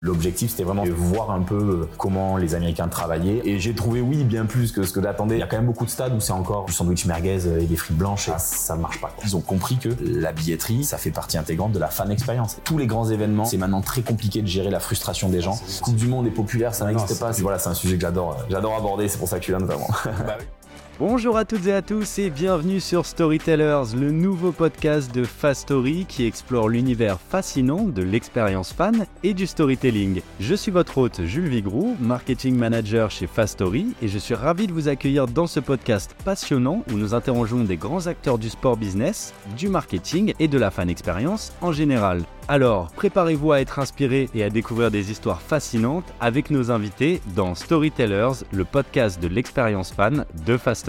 L'objectif, c'était vraiment de voir un peu euh, comment les Américains travaillaient. Et j'ai trouvé, oui, bien plus que ce que j'attendais. Il y a quand même beaucoup de stades où c'est encore du sandwich merguez et des frites blanches et ça ne marche pas. Ils ont compris que la billetterie, ça fait partie intégrante de la fan expérience. Tous les grands événements, c'est maintenant très compliqué de gérer la frustration des gens. Coupe du Monde est populaire, ça n'existe pas. Voilà, c'est un sujet que j'adore. J'adore aborder, c'est pour ça que tu viens notamment. Bah Bonjour à toutes et à tous et bienvenue sur Storytellers, le nouveau podcast de Fast Story qui explore l'univers fascinant de l'expérience fan et du storytelling. Je suis votre hôte Jules Vigroux, marketing manager chez Fast Story et je suis ravi de vous accueillir dans ce podcast passionnant où nous interrogeons des grands acteurs du sport business, du marketing et de la fan expérience en général. Alors, préparez-vous à être inspiré et à découvrir des histoires fascinantes avec nos invités dans Storytellers, le podcast de l'expérience fan de Fast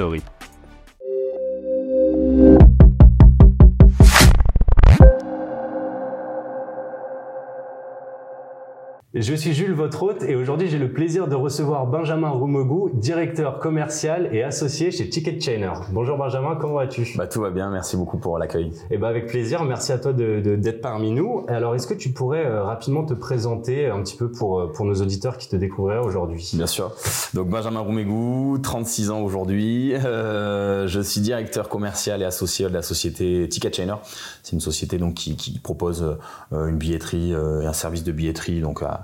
Je suis Jules, votre hôte, et aujourd'hui j'ai le plaisir de recevoir Benjamin Roumegou, directeur commercial et associé chez Ticket Chainer. Bonjour Benjamin, comment vas-tu? Bah, Tout va bien, merci beaucoup pour l'accueil. Et eh bah, avec plaisir, merci à toi d'être de, parmi nous. Alors est-ce que tu pourrais euh, rapidement te présenter un petit peu pour, euh, pour nos auditeurs qui te découvriraient aujourd'hui? Bien sûr. Donc Benjamin Roumegou, 36 ans aujourd'hui. Euh, je suis directeur commercial et associé de la société Ticket Chainer. C'est une société donc, qui, qui propose une billetterie et un service de billetterie donc, à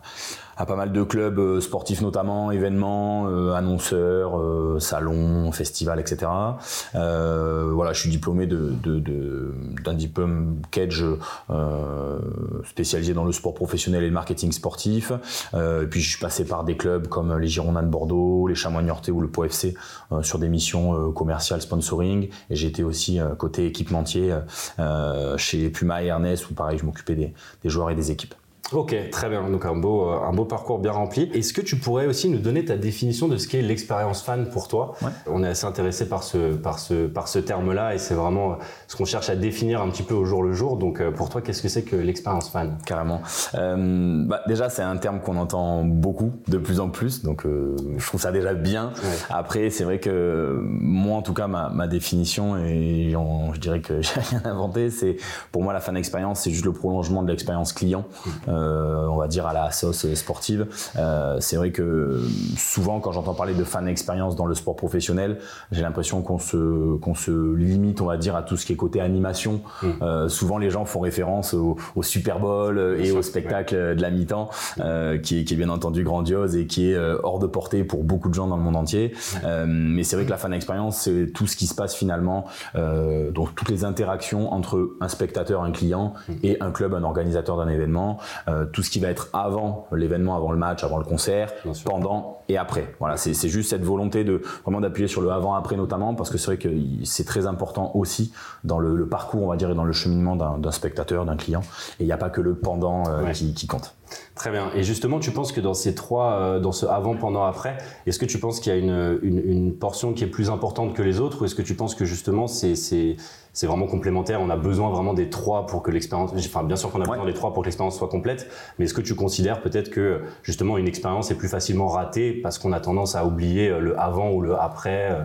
à, pas mal de clubs euh, sportifs notamment, événements, euh, annonceurs, euh, salons, festivals, etc. voilà, je suis diplômé de, d'un diplôme Cage spécialisé dans le sport professionnel et le marketing sportif. puis je suis passé par des clubs comme les Girondins de Bordeaux, les Chamois Niortais ou le Po FC sur des missions commerciales, sponsoring. Et été aussi côté équipementier chez Puma et Ernest où pareil, je m'occupais des joueurs et des équipes. Ok, très bien. Donc un beau, euh, un beau parcours bien rempli. Est-ce que tu pourrais aussi nous donner ta définition de ce qu'est l'expérience fan pour toi? On est assez intéressé par ce, par ce, par ce terme-là et c'est vraiment euh, ce qu'on cherche à définir un petit peu au jour le jour. Donc euh, pour toi, qu'est-ce que c'est que l'expérience fan? Carrément. Euh, bah, déjà, c'est un terme qu'on entend beaucoup, de plus en plus. Donc euh, je trouve ça déjà bien. Après, c'est vrai que moi, en tout cas, ma, ma définition et je dirais que j'ai rien inventé. C'est pour moi la fan expérience, c'est juste le prolongement de l'expérience client. Mmh. Euh, on va dire à la sauce sportive. Euh, c'est vrai que souvent quand j'entends parler de fan expérience dans le sport professionnel, j'ai l'impression qu'on se qu'on se limite, on va dire, à tout ce qui est côté animation. Mm. Euh, souvent les gens font référence au, Super Bowl et au spectacle de la mi-temps, qui, est, bien entendu grandiose et qui est hors de portée pour beaucoup de gens dans le monde entier. mais c'est vrai que la fan expérience, c'est tout ce qui se passe finalement, donc toutes les interactions entre un spectateur, un client et un club, un organisateur d'un événement. Euh, tout ce qui va être avant l'événement, avant le match, avant le concert, pendant et après. Voilà, c'est juste cette volonté de vraiment d'appuyer sur le avant-après notamment parce que c'est vrai que c'est très important aussi dans le, parcours, on va dire, et dans le cheminement d'un spectateur, d'un client. Et il n'y a pas que le pendant euh, qui, qui compte. Très bien. Et justement, tu penses que dans ces trois, euh, dans ce avant, pendant, après, est-ce que tu penses qu'il y a une, une, une, portion qui est plus importante que les autres, ou est-ce que tu penses que justement c'est c'est vraiment complémentaire On a besoin vraiment des trois pour que l'expérience. Enfin, bien sûr qu'on a besoin des trois pour que l'expérience soit complète, mais est-ce que tu considères peut-être que justement une expérience est plus facilement ratée parce qu'on a tendance à oublier le avant ou le après euh,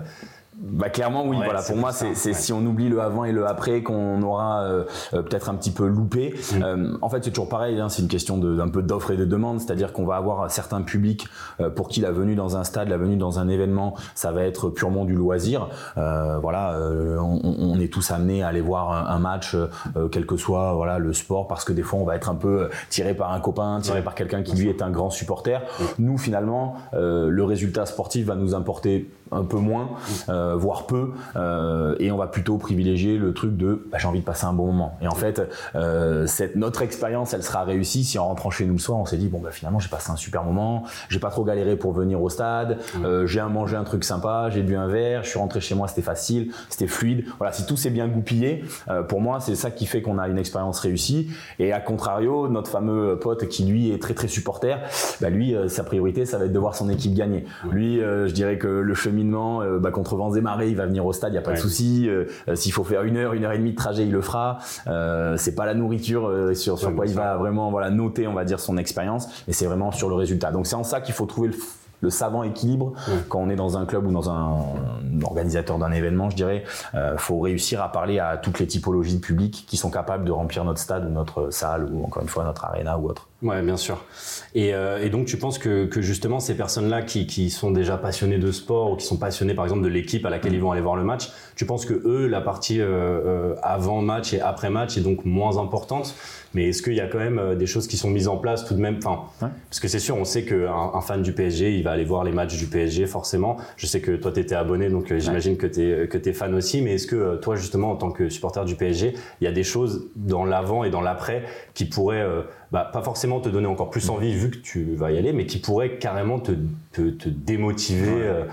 bah clairement oui voilà. pour moi c'est si on oublie le avant et le après qu'on aura euh, euh, peut-être un petit peu loupé. Mm. euh, en fait c'est toujours pareil hein, c'est une question d'un peu d'offre et de demande c'est-à-dire qu'on va avoir certains publics pour qui la venue dans un stade la venue dans un événement ça va être purement du loisir. Voilà on, on, est tous amenés à aller voir un, match quel que soit voilà le sport parce que des fois on va être un peu tiré par un copain tiré par quelqu'un qui lui est un grand supporter. Mm. nous finalement le résultat sportif va nous importer un peu moins, euh, voire peu, euh, et on va plutôt privilégier le truc de bah, j'ai envie de passer un bon moment. Et en fait, euh, cette, notre expérience, elle sera réussie si en rentrant chez nous le soir, on s'est dit bon bah finalement j'ai passé un super moment, j'ai pas trop galéré pour venir au stade, j'ai mangé un truc sympa, j'ai bu un verre, je suis rentré chez moi, c'était facile, c'était fluide. Voilà, si tout s'est bien goupillé, pour moi c'est ça qui fait qu'on a une expérience réussie. Et à contrario, notre fameux pote qui lui est très très supporter, bah lui sa priorité ça va être de voir son équipe gagner. Lui, je dirais que le chemin euh, bah, contre vents et marées, il va venir au stade, il y a pas de souci. Euh, euh, s'il faut faire une heure, une heure et demie de trajet, il le fera. c'est pas la nourriture sur, sur quoi il va vraiment voilà noter, on va dire son expérience, mais c'est vraiment sur le résultat. Donc c'est en ça qu'il faut trouver le savant équilibre quand on est dans un club ou dans un, organisateur d'un événement, je dirais. Il faut réussir à parler à toutes les typologies de public qui sont capables de remplir notre stade ou notre salle ou encore une fois notre arena ou autre. Ouais, bien sûr. Et, euh, et, donc, tu penses que, que justement, ces personnes-là qui, qui, sont déjà passionnées de sport ou qui sont passionnées, par exemple, de l'équipe à laquelle ils vont aller voir le match, tu penses que eux, la partie euh, euh avant match et après match est donc moins importante? Mais est-ce qu'il y a quand même euh, des choses qui sont mises en place tout de même? Enfin, Parce que c'est sûr, on sait qu'un un fan du PSG, il va aller voir les matchs du PSG forcément. Je sais que toi, tu étais abonné, donc j'imagine que tu es, que es fan aussi. Mais est-ce que toi, justement, en tant que supporter du PSG, il y a des choses dans l'avant et dans l'après qui pourraient bah, pas forcément te donner encore plus envie vu que tu vas y aller, mais qui pourrait carrément te, te, te démotiver. Euh,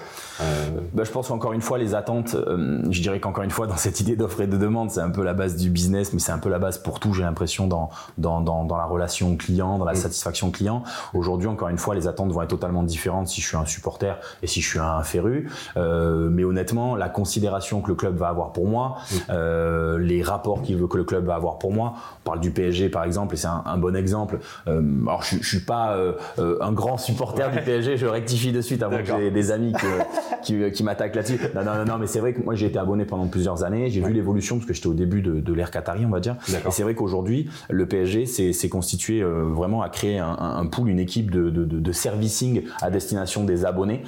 euh... Bah, je pense qu'encore une fois, les attentes, euh, je dirais qu'encore une fois, dans cette idée d'offre et de demande, c'est un peu la base du business, mais c'est un peu la base pour tout, j'ai l'impression, dans, dans, dans, dans, la relation client, dans la mm. satisfaction client. Aujourd'hui, encore une fois, les attentes vont être totalement différentes si je suis un supporter et si je suis un féru. Euh, mais honnêtement, la considération que le club va avoir pour moi, mm. les rapports qu'il veut que le club va avoir pour moi, on parle du PSG par exemple, et c'est un, un bon exemple alors, je, je suis pas un grand supporter du PSG, je rectifie de suite avant que j'ai des amis qui, qui m'attaquent là-dessus. Non, non, non, mais c'est vrai que moi, j'ai été abonné pendant plusieurs années. J'ai vu l'évolution parce que j'étais au début de, de l'ère Qatari, on va dire. Et c'est vrai qu'aujourd'hui, le PSG s'est constitué vraiment à créer un, un, pool, une équipe de, de, de, servicing à destination des abonnés,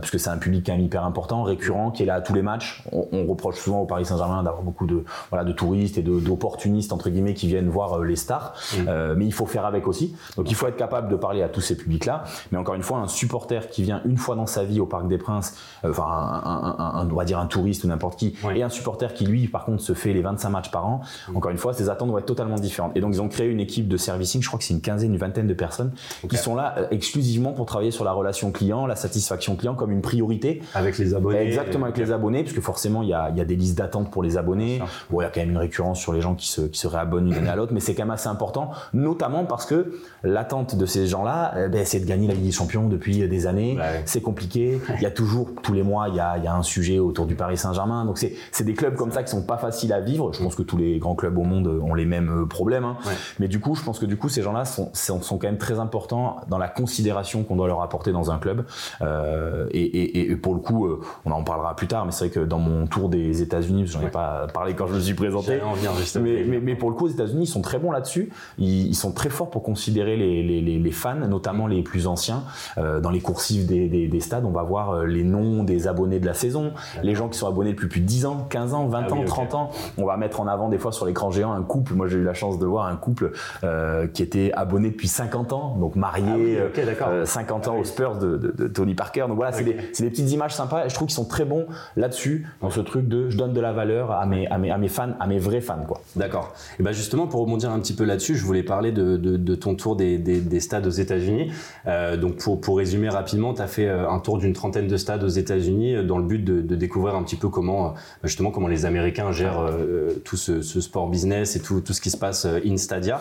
puisque c'est un public quand même hyper important, récurrent, qui est là à tous les matchs. On, on reproche souvent au Paris Saint-Germain d'avoir beaucoup de, voilà, de touristes et d'opportunistes, entre guillemets, qui viennent voir les stars. mais il faut faire avec aussi. Donc il faut être capable de parler à tous ces publics-là. Mais encore une fois, un supporter qui vient une fois dans sa vie au Parc des Princes, euh, enfin un, on va dire un touriste ou n'importe qui, et un supporter qui lui, par contre, se fait les 25 matchs par an. Encore une fois, ses attentes vont être totalement différentes. Et donc ils ont créé une équipe de servicing. Je crois que c'est une quinzaine, une vingtaine de personnes qui sont là euh, exclusivement pour travailler sur la relation client, la satisfaction client comme une priorité. Avec les abonnés. Exactement avec les abonnés, puisque forcément il y a, il y a des listes d'attente pour les abonnés. Bon, il y a quand même une récurrence sur les gens qui se, qui se réabonnent d'une année à l'autre, mais c'est quand même assez important, notamment parce que l'attente de ces gens-là, eh ben, c'est de gagner la Ligue des Champions depuis des années. C'est compliqué. Il y a toujours, tous les mois, il y a, il y a un sujet autour du Paris Saint-Germain. Donc c'est des clubs comme ça qui sont pas faciles à vivre. Je pense que tous les grands clubs au monde ont les mêmes euh, problèmes. Hein. Mais du coup, je pense que du coup, ces gens-là sont, sont, sont, quand même très importants dans la considération qu'on doit leur apporter dans un club. Euh, et, et, et, pour le coup, euh, on en parlera plus tard, mais c'est vrai que dans mon tour des États-Unis, j'en ai pas parlé quand je me suis présenté. Mais, mais, mais, pour le coup, aux États-Unis, ils sont très bons là-dessus. Ils, ils sont très forts pour considérer les, les, les, fans, notamment les plus anciens. Euh, dans les des, des, des, stades, on va voir euh, les noms des abonnés de la saison, les gens qui sont abonnés depuis plus de 10 ans, 15 ans, 20 ah ans, 30 ans. On va mettre en avant des fois sur l'écran géant un couple. Moi, j'ai eu la chance de voir un couple euh, qui était abonné depuis 50 ans, donc marié, ah 50 ans ah aux Spurs de, de, de, Tony Parker. Donc voilà, c'est des, des, petites images sympas. Et je trouve qu'ils sont très bons là-dessus, dans ce truc de je donne de la valeur à mes, à mes, à mes fans, à mes vrais fans. quoi. D'accord. Et ben justement, pour rebondir un petit peu là-dessus, je voulais parler de, de ton tour des des, stades aux États-Unis. Euh, donc pour, pour résumer rapidement, tu as fait euh, un tour d'une trentaine de stades aux États-Unis euh, dans le but de, de, découvrir un petit peu comment justement comment les Américains gèrent tout ce, ce, sport business et tout, tout ce qui se passe in Stadia.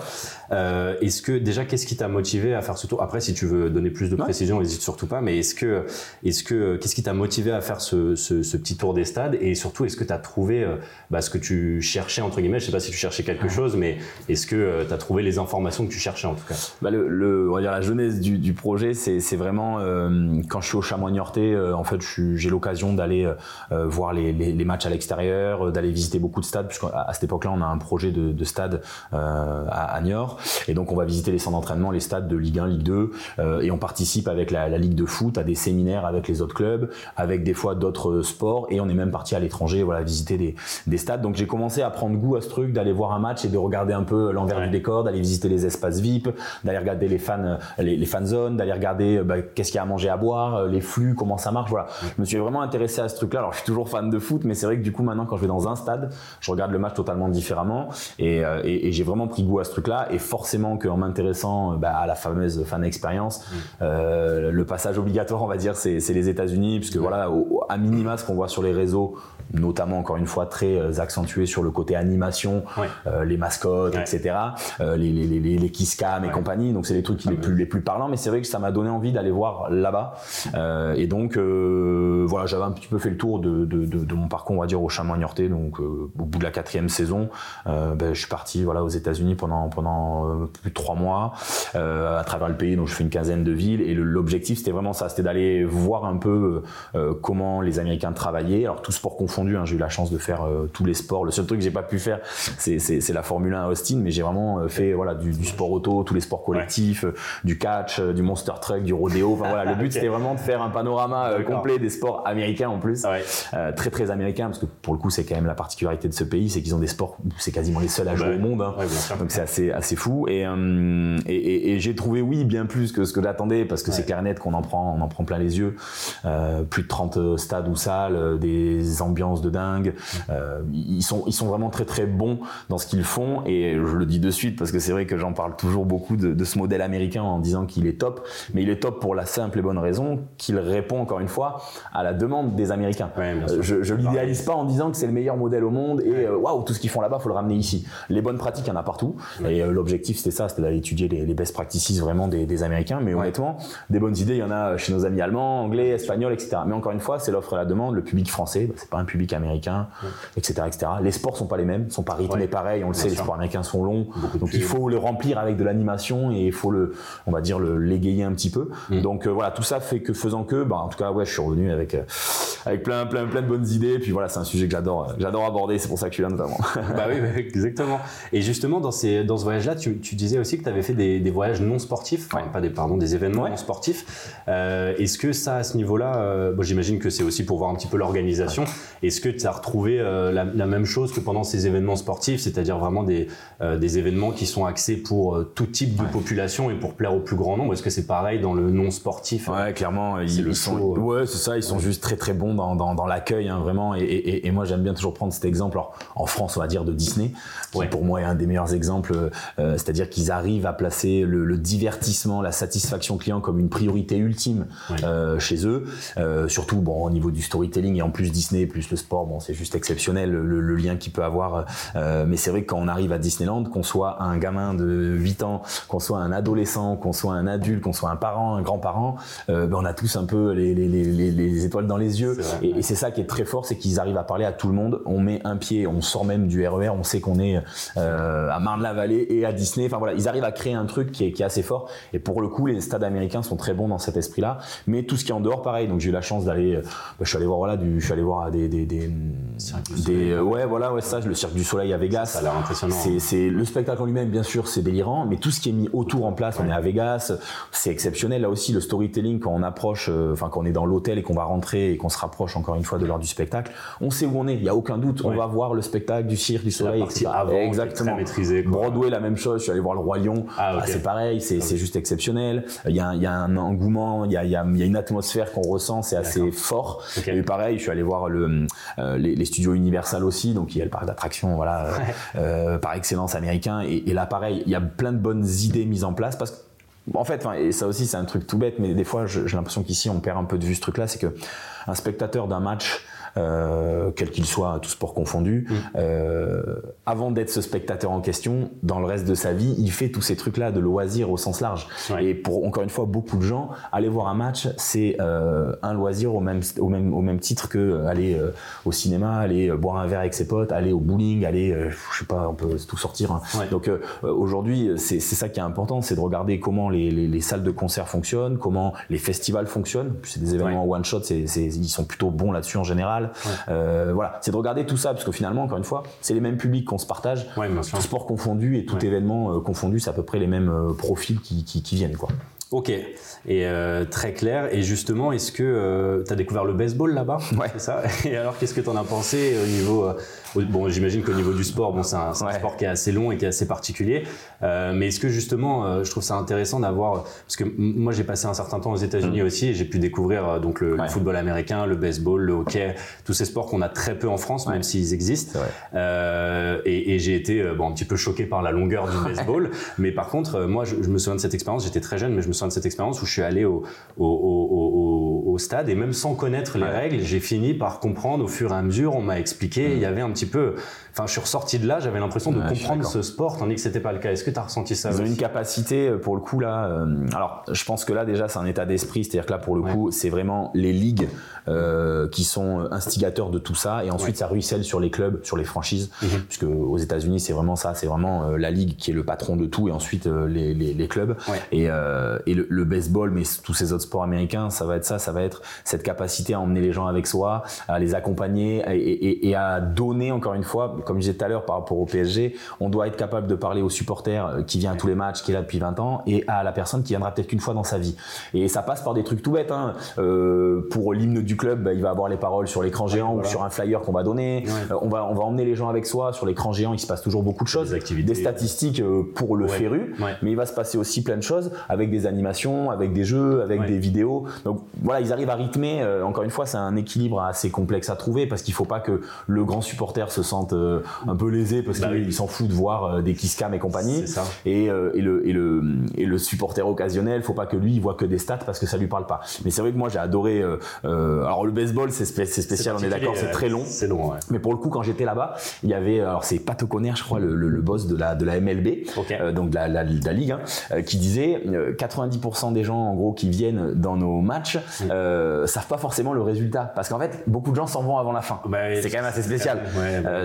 est-ce que déjà qu'est-ce qui t'a motivé à faire ce tour? Après, si tu veux donner plus de précision, n'hésite surtout pas. Mais est-ce que est-ce que qu'est-ce qui t'a motivé à faire ce, ce, ce, petit tour des stades? Et surtout est-ce que tu as trouvé bah, ce que tu cherchais entre guillemets? Je sais pas si tu cherchais quelque chose, mais est-ce que tu as trouvé les informations que tu cherchais en tout cas? Bah le, le, on va dire la jeunesse du, du projet, c'est vraiment euh, quand je suis au Chamois Niortais, euh, en fait, j'ai l'occasion d'aller euh, voir les, les, les, matchs à l'extérieur, d'aller visiter beaucoup de stades, puisqu'à à cette époque-là, on a un projet de, de stade à, à, Niort, et donc on va visiter les centres d'entraînement, les stades de Ligue 1, Ligue 2, et on participe avec la, la, Ligue de foot à des séminaires avec les autres clubs, avec des fois d'autres sports, et on est même parti à l'étranger, voilà, visiter des, des stades. Donc j'ai commencé à prendre goût à ce truc, d'aller voir un match et de regarder un peu l'envers du décor, d'aller visiter les espaces VIP, d'aller regarder les fans, les, les fan zones, d'aller regarder bah, qu'est-ce qu'il y a à manger à boire, euh, les flux, comment ça marche. Voilà. Je me suis vraiment intéressé à ce truc-là. Alors je suis toujours fan de foot, mais c'est vrai que du coup maintenant quand je vais dans un stade, je regarde le match totalement différemment et, euh, et, et j'ai vraiment pris goût à ce truc-là. Et forcément qu'en m'intéressant bah, à la fameuse fan expérience, euh, le passage obligatoire, on va dire, c'est les États-Unis, puisque voilà, au, à minima ce qu'on voit sur les réseaux, notamment encore une fois très euh, accentué sur le côté animation, euh, les mascottes, etc., euh, les, les, les, les kiss cam et compagnie. Donc c'est les trucs ah les plus les plus parlants. Mais c'est vrai que ça m'a donné envie d'aller voir là-bas. Euh, et donc euh, voilà, j'avais un petit peu fait le tour de, de, de, de mon parcours, on va dire, au Chamois Niortais. Donc au bout de la quatrième saison, ben, je suis parti voilà aux États-Unis pendant pendant plus de trois mois à travers le pays. Donc je fais une quinzaine de villes. Et l'objectif c'était vraiment ça, c'était d'aller voir un peu comment les Américains travailler. Alors tout sport confondu, hein, j'ai eu la chance de faire euh, tous les sports. Le seul truc que j'ai pas pu faire, c'est la Formule 1 à Austin, mais j'ai vraiment euh, fait voilà du, du, sport auto, tous les sports collectifs, euh, du catch, du monster truck, du rodéo. Enfin voilà, le but c'était vraiment de faire un panorama complet des sports américains en plus, très très américain parce que pour le coup c'est quand même la particularité de ce pays, c'est qu'ils ont des sports où c'est quasiment les seuls à jouer au monde. Hein. Donc c'est assez assez fou. Et, et, et, j'ai trouvé oui bien plus que ce que j'attendais parce que c'est clair net qu'on en prend on en prend plein les yeux. plus de 30 stades ou salles, des ambiances de dingue. Euh, ils sont ils sont vraiment très très bons dans ce qu'ils font. Et je le dis de suite parce que c'est vrai que j'en parle toujours beaucoup de, de, ce modèle américain en disant qu'il est top, mais il est top pour la simple et bonne raison qu'il répond encore une fois à la demande des Américains. Euh, je, je l'idéalise pas en disant que c'est le meilleur modèle au monde et euh, waouh tout ce qu'ils font là-bas faut le ramener ici. Les bonnes pratiques il y en a partout et l'objectif c'était ça, c'était d'aller étudier les, les, best practices vraiment des, des Américains, mais honnêtement des bonnes idées il y en a chez nos amis allemands, anglais, espagnols, etc. Mais encore une fois c'est l'offre et la demande, le public français, bah, c'est pas un public américain, etc., etc. Les sports sont pas les mêmes, sont pas rythmés pareil. On le sait, les sports américains sont longs, donc il faut le remplir avec de l'animation et il faut le, on va dire le l'égayer un petit peu. Mm. Donc euh, voilà, tout ça fait que faisant que, bah en tout cas ouais, je suis revenu avec euh, avec plein plein plein de bonnes idées. Puis voilà, c'est un sujet que j'adore, euh, j'adore aborder. C'est pour ça que je suis là notamment. bah oui, exactement. Et justement dans ces dans ce voyage-là, tu, tu disais aussi que tu avais fait des, des voyages non sportifs, enfin pas des pardon des événements non sportifs. Euh, Est-ce que ça à ce niveau-là, bon, j'imagine que c'est aussi pour voir un petit peu l'organisation. Est-ce que tu as retrouvé euh, la, même chose que pendant ces événements sportifs, c'est-à-dire vraiment des, des événements qui sont axés pour tout type de population et pour plaire au plus grand nombre? Est-ce que c'est pareil dans le non sportif Ouais, clairement, ils, sont. Ouais, c'est ça. Ils sont juste très très bons dans, dans, l'accueil, hein, vraiment. Et, moi, j'aime bien toujours prendre cet exemple. en France, on va dire de Disney, qui pour moi est un des meilleurs exemples. c'est-à-dire qu'ils arrivent à placer le, divertissement, la satisfaction client comme une priorité ultime chez eux. surtout, bon, au niveau du storytelling et en plus Disney plus le sport, bon, c'est juste exceptionnel le, lien qu'il peut avoir. Euh, mais c'est vrai que quand on arrive à Disneyland, qu'on soit un gamin de 8 ans, qu'on soit un adolescent, qu'on soit un adulte, qu'on soit un parent, un grand-parent, euh, ben on a tous un peu les, les, les, les étoiles dans les yeux. Et, c'est ça qui est très fort, c'est qu'ils arrivent à parler à tout le monde. On met un pied, on sort même du RER, e on sait qu'on est euh, à Marne-la-Vallée et à Disney. Enfin voilà, ils arrivent à créer un truc qui est, qui est assez fort. Et pour le coup, les stades américains sont très bons dans cet esprit-là. Mais tout ce qui est en dehors, pareil. Donc j'ai eu la chance d'aller, ben, je suis allé voir voilà, du, je suis allé voir des, des, des, des ouais voilà ouais ça le cirque du soleil à Vegas ça a l'air impressionnant c'est c'est le spectacle en lui-même bien sûr c'est délirant mais tout ce qui est mis autour en place on est à Vegas c'est exceptionnel là aussi le storytelling quand on approche euh, enfin quand on est dans l'hôtel et qu'on va rentrer et qu'on se rapproche encore une fois de l'heure du spectacle on sait où on est. Il y a aucun doute. On va voir le spectacle du cirque du soleil exactement. maîtrisé Broadway la même chose. Je suis allé voir le roi lion. Ah, ah, c'est pareil. C'est c'est juste exceptionnel. Il y a il y a un engouement. Il y a il y une atmosphère qu'on ressent. C'est assez fort. Et pareil je suis allé voir le euh, les, les studios Universal aussi. Donc il y a le parc d'attractions voilà euh, par excellence américain. Et, et là pareil il y a plein de bonnes idées mises en place parce que en fait, et ça aussi c'est un truc tout bête, mais des fois j'ai l'impression qu'ici on perd un peu de vue ce truc-là, c'est que un spectateur d'un match euh, quel qu'il soit, tout sport confondu, mm. euh, avant d'être ce spectateur en question, dans le reste de sa vie, il fait tous ces trucs-là de loisir au sens large. Et pour encore une fois beaucoup de gens, aller voir un match, c'est euh, un loisir au même au même au même titre que aller au cinéma, aller boire un verre avec ses potes, aller au bowling, aller, je sais pas, on peut tout sortir. Hein. Donc aujourd'hui, c'est ça qui est important, c'est de regarder comment les, les, les, salles de concert fonctionnent, comment les festivals fonctionnent. C'est des événements one shot, c'est ils sont plutôt bons là-dessus en général. Euh, voilà, c'est de regarder tout ça parce que finalement, encore une fois, c'est les mêmes publics qu'on se partage, tout sport confondu et tout événement euh, confondu, c'est à peu près les mêmes euh, profils qui, qui, qui viennent quoi. Ok, et euh, très clair. Et justement, est-ce que euh, tu as découvert le baseball là-bas? Ouais. C'est ça? Et alors, qu'est-ce que tu en as pensé au niveau Bon, j'imagine qu'au niveau du sport, bon, c'est un, un sport qui est assez long et qui est assez particulier. Euh, mais est-ce que justement, euh, je trouve ça intéressant d'avoir, parce que moi j'ai passé un certain temps aux États-Unis mm. aussi et j'ai pu découvrir donc le, football américain, le baseball, le hockey, tous ces sports qu'on a très peu en France, même s'ils existent. et, et j'ai été bon, un petit peu choqué par la longueur du baseball. mais par contre, moi, je, je me souviens de cette expérience. J'étais très jeune, mais je me souviens de cette expérience où je suis allé au, au, au, au stade et même sans connaître les règles, j'ai fini par comprendre au fur et à mesure. On m'a expliqué. Il y avait un petit peu enfin, je suis ressorti de là, j'avais l'impression de comprendre ce sport, tandis que c'était pas le cas. Est-ce que tu as ressenti ça Ils ont une capacité, euh, pour le coup, là. Euh, alors, je pense que là, déjà, c'est un état d'esprit. C'est-à-dire que là, pour le coup, c'est vraiment les ligues euh, qui sont instigateurs de tout ça. Et ensuite, ça ruisselle sur les clubs, sur les franchises. Mhm. Puisque aux États-Unis, c'est vraiment ça. C'est vraiment la ligue qui est le patron de tout et ensuite les, les, les, clubs. Et, et le, baseball, mais tous ces autres sports américains, ça va être ça. Ça va être cette capacité à emmener les gens avec soi, à les accompagner et, à donner encore une fois, comme je disais tout à l'heure par rapport au PSG, on doit être capable de parler aux supporters euh, qui vient à tous les matchs, qui est là depuis 20 ans, et à la personne qui viendra peut-être qu'une fois dans sa vie. Et ça passe par des trucs tout bêtes. Hein. Euh, pour l'hymne du club, bah, il va avoir les paroles sur l'écran géant ou sur un flyer qu'on va donner. Euh, on va on va emmener les gens avec soi sur l'écran géant. Il se passe toujours beaucoup de choses, des, des statistiques pour le féru, mais il va se passer aussi plein de choses avec des animations, avec des jeux, avec des vidéos. Donc voilà, ils arrivent à rythmer. encore une fois, c'est un équilibre assez complexe à trouver parce qu'il faut pas que le grand supporter se sente un peu lésé parce bah qu'il s'en fout de voir des kiss cam et compagnie. Et, et, le, et, le, et le supporter occasionnel, faut pas que lui il voit que des stats parce que ça lui parle pas. Mais c'est vrai que moi j'ai adoré. Euh, euh, alors le baseball c'est spécial, on est d'accord, c'est très long. C'est long. Ouais. Mais pour le coup quand j'étais là-bas, il y avait alors c'est Pat O'Connor, je crois, le, le, boss de la de la MLB, euh, donc de la, la, la ligue, hein, qui disait 90% des gens en gros qui viennent dans nos matchs mm. savent pas forcément le résultat parce qu'en fait beaucoup de gens s'en vont avant la fin. Bah, c'est quand même assez spécial.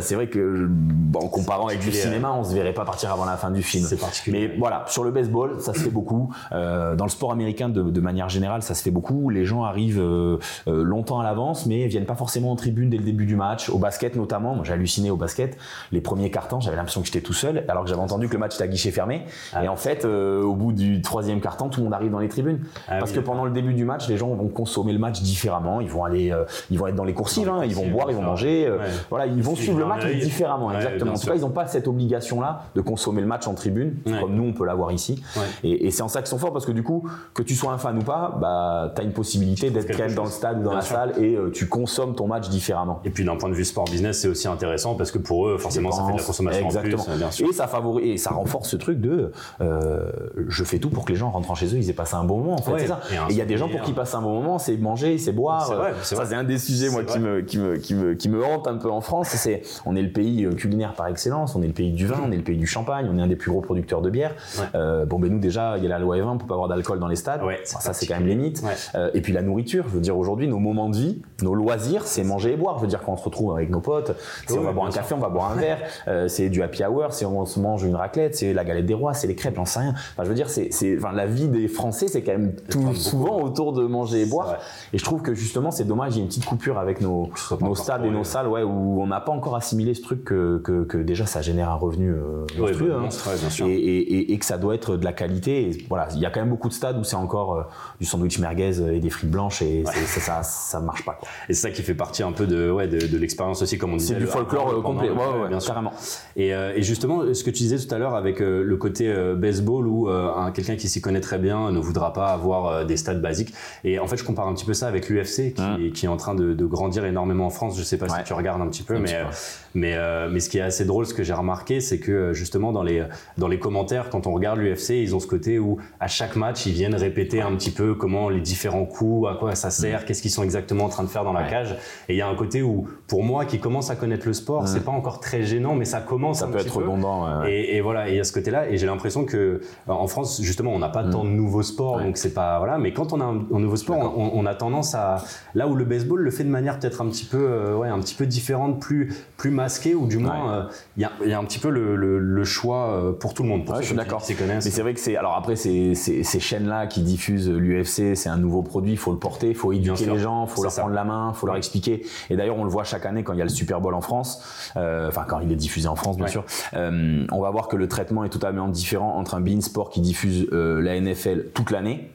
c'est vrai que en comparant avec du cinéma, on se verrait pas partir avant la fin du film. C'est particulier. Mais voilà, sur le baseball, ça se fait beaucoup. Euh, dans le sport américain, de, de, manière générale, ça se fait beaucoup. Les gens arrivent euh, euh, longtemps à l'avance, mais viennent pas forcément en tribune dès le début du match. Au basket notamment, moi j'ai halluciné au basket. Les premiers cartons, j'avais l'impression que j'étais tout seul, alors que j'avais entendu que le match était à guichet fermé. Ah. Et en fait, au bout du troisième carton, tout le monde arrive dans les tribunes. Ah parce que pendant le début du match, les gens vont consommer le match différemment. Ils vont aller, ils vont être dans les coursives, hein. ils vont boire, ils vont manger. Voilà, ils vont suivre le match différemment. exactement. En tout cas, ils n'ont pas cette obligation-là de consommer le match en tribune, comme nous on peut l'avoir ici. Et, et c'est en ça qu'ils sont forts parce que du coup, que tu sois un fan ou pas, bah, tu as une possibilité d'être quand même dans le stade ou dans la salle et euh, tu consommes ton match différemment. Et puis d'un point de vue sport business, c'est aussi intéressant parce que pour eux, forcément, ça fait de la consommation Exactement. en plus, bien sûr. Et ça favorise, et ça renforce ce truc de euh, je fais tout pour que les gens rentrant chez eux, ils aient passé un bon moment. En fait, c'est ça. Et il y a des gens pour qui passent un bon moment, c'est manger, c'est boire. Vrai, ça, c'est un des sujets moi qui me, qui me, qui me, qui me hante un peu en France. C'est, on est le pays euh, culinaire par excellence, on est le pays du vin, on est le pays du champagne, on est un des plus gros producteurs de bière. Euh, bon, ben nous déjà, il y a la loi E20, on peut pas avoir d'alcool dans les stades. ça, c'est quand même limite. Euh, et puis la nourriture, je veux dire, aujourd'hui, nos moments de vie, nos loisirs, c'est manger et boire. Je veux dire, quand on se retrouve avec nos potes, c'est on va boire un café, on va boire un verre, euh, c'est du happy hour, c'est on se mange une raclette, c'est la galette des rois, c'est les crêpes, j'en sais rien. Enfin, je veux dire, c'est, enfin, la vie des Français, c'est quand même tout souvent autour de manger et boire. Et je trouve que justement, c'est dommage, il y a une petite coupure avec nos, nos stades et nos salles, ouais, où on n'a pas encore assimilé ce truc que, que, que, déjà ça génère un revenu euh, monstrueux, hein. et, et, et, que ça doit être de la qualité. Et voilà, il y a quand même beaucoup de stades où c'est encore euh, du sandwich merguez et des frites blanches et ça, ça, ça, marche pas. Quoi. Et c'est ça qui fait partie un peu de, ouais, de, de l'expérience aussi, comme on disait. C'est du folklore euh, complet, ouais, ouais, bien sûr. carrément. Et, euh, et, justement, ce que tu disais tout à l'heure avec le côté baseball où quelqu'un qui s'y connaît très bien ne voudra pas avoir des stades basiques. Et en fait, je compare un petit peu ça avec l'UFC qui, mmh. qui, est en train de, de, grandir énormément en France. Je sais pas si tu regardes un petit peu, mais, mais, mais ce qui est assez drôle, ce que j'ai remarqué, c'est que justement dans les, dans les commentaires, quand on regarde l'UFC, ils ont ce côté où à chaque match, ils viennent répéter un petit peu comment les différents coups, à quoi ça sert, qu'est-ce qu'ils sont exactement en train de faire dans la cage. Et il y a un côté où, pour moi, qui commence à connaître le sport, c'est pas encore très gênant, mais ça commence ça un peut être redondant. Et, et, voilà, il y a ce côté-là. Et j'ai l'impression que euh, en France, justement, on n'a pas tant de nouveaux sports, donc c'est pas voilà. Mais quand on a un, nouveau sport, on, a tendance à là où le baseball le fait de manière peut-être un petit peu, euh, ouais, un petit peu différente, plus plus masquée, ou du moins, euh, il y, a, y, a, un petit peu le, le, choix pour tout le monde. Pour je suis d'accord. Mais c'est vrai que c'est alors après ces, chaînes-là qui diffusent l'UFC, c'est un nouveau produit, il faut le porter, il faut éduquer les gens, il faut leur prendre la main, il faut leur expliquer. Et d'ailleurs, on le voit chaque année quand il y a le Super Bowl en France, euh, enfin quand il est diffusé en France, bien sûr. Euh, on va voir que le traitement est totalement différent entre un bein sport qui diffuse euh, la NFL toute l'année.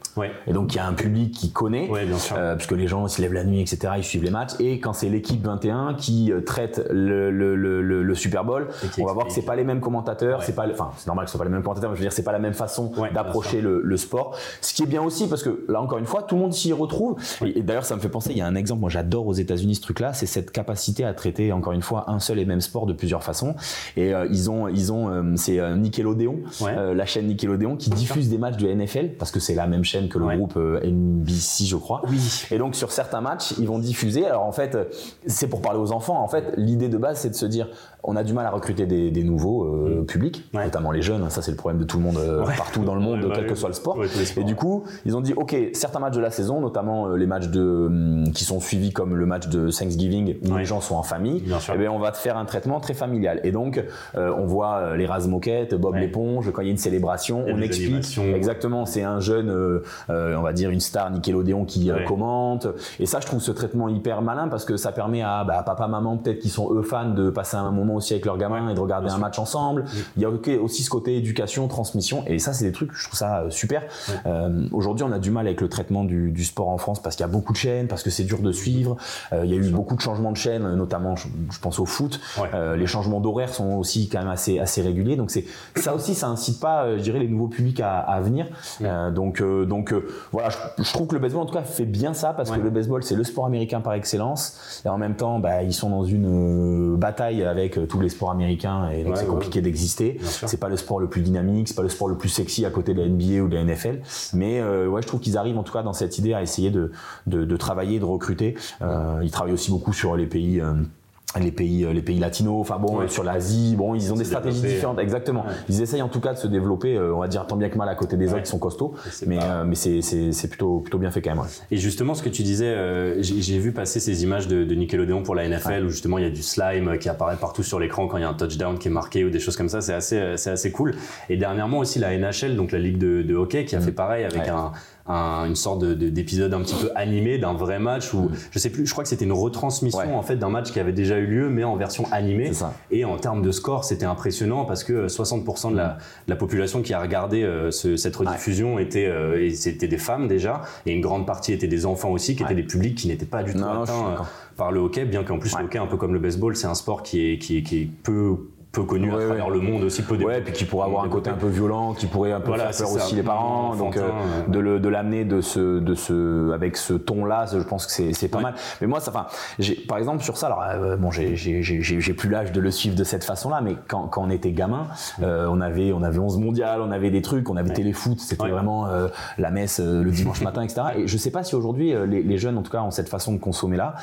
Et donc il y a un public qui connaît, ouais, bien sûr. Euh, parce que les gens se lèvent la nuit, etc. Ils suivent les matchs. Et quand c'est l'équipe 21 qui euh, traite le, le, le, le, Super Bowl, on va voir que c'est pas les mêmes commentateurs. C'est pas, enfin c'est normal que ce soit pas les mêmes commentateurs, mais je veux dire c'est pas la même façon d'approcher le, sport. Ce qui est bien aussi parce que là encore une fois, tout le monde s'y retrouve. Et, d'ailleurs ça me fait penser, il y a un exemple, moi j'adore aux États-Unis ce truc-là, c'est cette capacité à traiter encore une fois un seul et même sport de plusieurs façons. Et euh, ils ont, ils ont, c'est Nickelodeon, la chaîne Nickelodeon qui diffuse des matchs de NFL parce que c'est la même chaîne que le groupe NBC, je crois. Oui. Et donc sur certains matchs, ils vont diffuser. Alors en fait, c'est pour parler aux enfants. En fait, l'idée de base, c'est de se dire, on a du mal à recruter des, nouveaux euh, mm. publics, notamment les jeunes. Ça, c'est le problème de tout le monde euh, partout dans le monde, quel que soit le sport. Et du coup, ils ont dit, ok, certains matchs de la saison, notamment euh, les matchs de hum, qui sont suivis comme le match de Thanksgiving où les gens sont en famille. et eh bien, on va te faire un traitement très familial. Et donc, on voit les Razmoquettes, Bob l'éponge. Quand il y a une célébration, on explique exactement. C'est un jeune, on va dire une star Nickelodeon qui commentent. Et ça, je trouve ce traitement hyper malin parce que ça permet à bah, papa, maman, peut-être qui sont eux fans, de passer un moment aussi avec leurs gamins et de regarder un match ensemble. Il y a aussi ce côté éducation, transmission. Et ça, c'est des trucs, je trouve ça super. Aujourd'hui, on a du mal avec le traitement du, sport en France parce qu'il y a beaucoup de chaînes, parce que c'est dur de suivre. il y a eu beaucoup de changements de chaînes, notamment, je, pense au foot. les changements d'horaire sont aussi quand même assez, assez réguliers. Donc c'est ça aussi, ça incite pas, je dirais, les nouveaux publics à, venir. donc donc voilà, je, trouve que le baseball en tout cas fait bien ça parce que le baseball c'est le sport américain par excellence et en même temps bah, ils sont dans une euh, bataille avec euh, tous les sports américains et donc c'est compliqué d'exister. C'est pas le sport le plus dynamique, c'est pas le sport le plus sexy à côté de la NBA ou de la NFL, mais euh, ouais je trouve qu'ils arrivent en tout cas dans cette idée à essayer de, de, travailler, de recruter. ils travaillent aussi beaucoup sur les pays les pays euh, les pays latinos enfin bon sur l'Asie bon ils ont des stratégies différentes. Exactement. Ils essayent en tout cas de se développer euh, on va dire tant bien que mal à côté des autres qui sont costauds. Mais euh, mais c'est c'est plutôt plutôt bien fait quand même et justement ce que tu disais j'ai vu passer ces images de, de Nickelodeon pour la NFL où justement il y a du slime qui apparaît partout sur l'écran quand il y a un touchdown qui est marqué ou des choses comme ça. C'est assez c'est assez cool. Et dernièrement aussi la NHL donc la ligue de, de hockey qui a mm. fait pareil avec un une sorte d'épisode un petit peu animé d'un vrai match où je sais plus, je crois que c'était une retransmission en fait d'un match qui avait déjà eu lieu mais en version animée. Et en termes de score, c'était impressionnant parce que 60% de la, la, population qui a regardé euh, ce, cette rediffusion était euh, c'était des femmes déjà. Et une grande partie étaient des enfants aussi qui étaient des publics qui n'étaient pas du tout atteints euh, par le hockey, bien qu'en plus le hockey un peu comme le baseball, c'est un sport qui est qui est, qui est peu peu connu à travers le monde aussi peu ouais puis qui pourrait avoir un côté un peu violent qui pourrait un peu faire peur aussi les parents. Donc euh, de le de l'amener de ce de ce avec ce ton là je pense que c'est pas mal. Mais moi ça enfin j'ai par exemple sur ça alors euh, bon j'ai j'ai j'ai plus l'âge de le suivre de cette façon là mais quand quand on était gamin euh, on avait on avait 11 mondial on avait des trucs on avait téléfoot c'était vraiment la messe le dimanche matin etc et je sais pas si aujourd'hui les, les, jeunes en tout cas ont cette façon de consommer là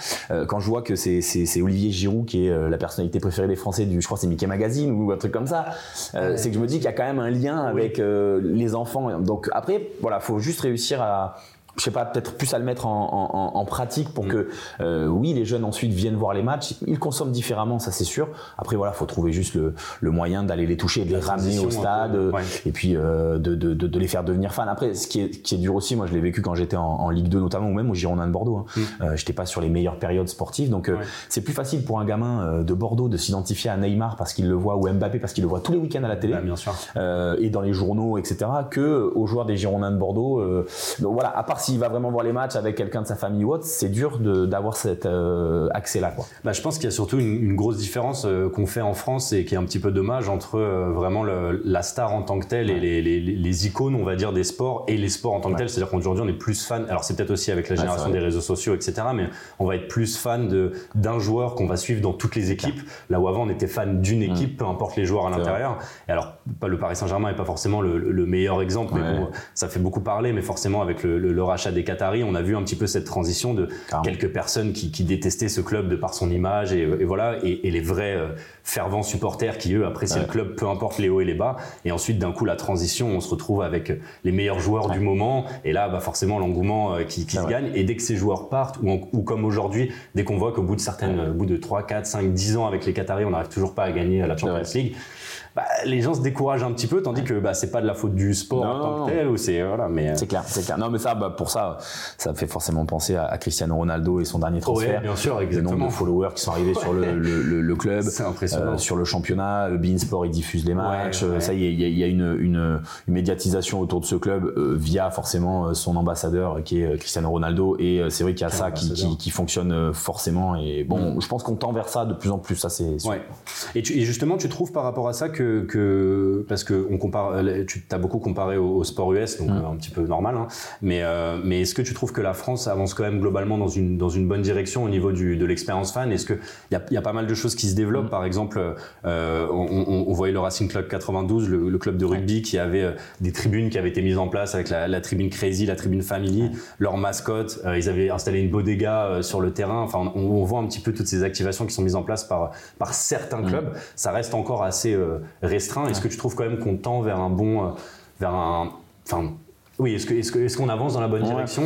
quand je vois que c'est c'est Olivier Giroud qui est la personnalité préférée des Français du je crois c'est Mickey ou un truc comme ça. Euh, c'est que je me dis qu'il y a quand même un lien avec euh, les enfants. Donc après, voilà, faut juste réussir à je sais pas, peut-être plus à le mettre en, en, pratique pour mm. que, euh, oui, les jeunes ensuite viennent voir les matchs. Ils consomment différemment, ça c'est sûr. Après, voilà, faut trouver juste le, le moyen d'aller les toucher, de les ramener au stade, et puis euh, de, de, de, les faire devenir fans. Après, ce qui est, qui est dur aussi, moi je l'ai vécu quand j'étais en, en, Ligue 2 notamment, ou même au Girondin de Bordeaux. Hein. Mm. Euh, j'étais pas sur les meilleures périodes sportives, donc euh, c'est plus facile pour un gamin euh, de Bordeaux de s'identifier à Neymar parce qu'il le voit, ou Mbappé parce qu'il le voit tous les week-ends à la télé, bien sûr. et dans les journaux, etc., que aux joueurs des Girondins de Bordeaux. donc voilà, à part s'il va vraiment voir les matchs avec quelqu'un de sa famille ou autre, c'est dur d'avoir cet euh, accès-là. Bah, je pense qu'il y a surtout une, grosse différence euh, qu'on fait en France et qui est un petit peu dommage entre euh, vraiment le, la star en tant que telle et les, les, les, icônes, on va dire, des sports et les sports en tant que tel. C'est-à-dire qu'aujourd'hui, on est plus fan. Alors, c'est peut-être aussi avec la génération des réseaux sociaux, etc. Mais on va être plus fan d'un joueur qu'on va suivre dans toutes les équipes. Là où avant, on était fan d'une mm. équipe, peu importe les joueurs à l'intérieur. Et alors, le Paris Saint-Germain n'est pas forcément le, le, meilleur exemple, mais bon, ça fait beaucoup parler. Mais forcément, avec le, le rachat des Qataris, on a vu un petit peu cette transition de quelques personnes qui, détestaient ce club de par son image et, voilà, et, les vrais euh, fervents supporters qui eux apprécient le club, peu importe les hauts et les bas. Et ensuite, d'un coup, la transition, on se retrouve avec les meilleurs joueurs du moment. Et là, bah, forcément, l'engouement euh, qui, se gagne. Et dès que ces joueurs partent, ou, ou comme aujourd'hui, dès qu'on voit qu'au bout de certaines, au bout de 3, 4, 5, 10 ans avec les Qataris, on n'arrive toujours pas à gagner la Champions League bah, les gens se découragent un petit peu, tandis que bah, c'est pas de la faute du sport en tant que tel. Ou c'est voilà, mais euh. c'est clair, c'est clair. Non, mais ça, bah, pour ça, ça fait forcément penser à, Cristiano Ronaldo et son dernier transfert. Oui, bien sûr, exactement. Le nombre de followers qui sont arrivés sur le, le, le, club, impressionnant. Euh, sur le championnat, Beansport il diffuse les matchs. Ça y est, il y a, une, une, une, médiatisation autour de ce club euh, via forcément son ambassadeur qui est Cristiano Ronaldo. Et c'est vrai qu'il y a ça qui, qui, qui, fonctionne forcément. Et bon, mm. je pense qu'on tend vers ça de plus en plus. Ça, c'est. Ouais. Et, tu, et justement, tu trouves par rapport à ça que, que parce que on compare, euh, tu as beaucoup comparé au, sport US, donc mm. euh, un petit peu normal. Hein. mais euh, mais est-ce que tu trouves que la France avance quand même globalement dans une dans une bonne direction au niveau du, de l'expérience fan? Est-ce que il y a, y a, pas mal de choses qui se développent? Mm. Par exemple, euh, on, on, voyait le Racing Club 92, le, club de rugby, qui avait des tribunes qui avaient été mises en place avec la, la tribune Crazy, la tribune Family, leur mascotte. ils avaient installé une bodega sur le terrain. Enfin, on, on, voit un petit peu toutes ces activations qui sont mises en place par par certains mm. clubs. Ça reste encore assez restreint. Est-ce que tu trouves quand même qu'on tend vers un bon, euh, vers un, enfin, Oui, est-ce qu'on est est qu'on avance dans la bonne direction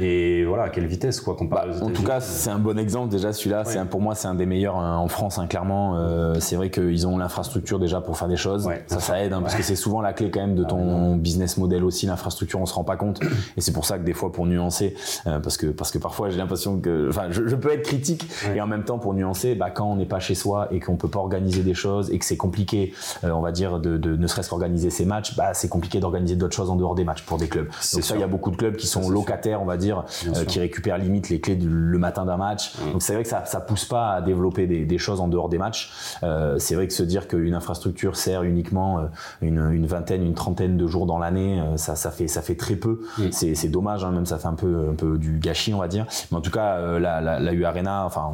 Et voilà, à quelle vitesse quoi, bah, En tout cas, c'est un bon exemple déjà celui-là. Pour moi, c'est un des meilleurs hein, en France, hein, clairement. Euh, c'est vrai qu'ils ont l'infrastructure déjà pour faire des choses. ça, ça aide, hein, parce que c'est souvent la clé quand même de ah ton business model aussi. L'infrastructure, on se rend pas compte. Et c'est pour ça que des fois, pour nuancer, euh, parce que parce que parfois j'ai l'impression que, enfin, je, peux être critique et en même temps pour nuancer, bah, quand on n'est pas chez soi et qu'on peut pas organiser des choses et que c'est compliqué, euh, on va dire de, de ne serait-ce qu'organiser ses matchs, bah, c'est compliqué d'organiser d'autres choses en dehors des matchs pour des clubs. Donc ça, il y a beaucoup de clubs qui sont locataires, on va dire, euh, qui récupèrent limite les clés du, le matin d'un match. Mm. Donc c'est vrai que ça, ça pousse pas à développer des, des choses en dehors des matchs. Euh, c'est vrai que se dire qu'une infrastructure sert uniquement euh, une, une, vingtaine, une trentaine de jours dans l'année, ça, ça fait ça fait très peu. Mm. C'est dommage, hein, même ça fait un peu un peu du gâchis, on va dire. Mais en tout cas, la, la, la U Arena, enfin,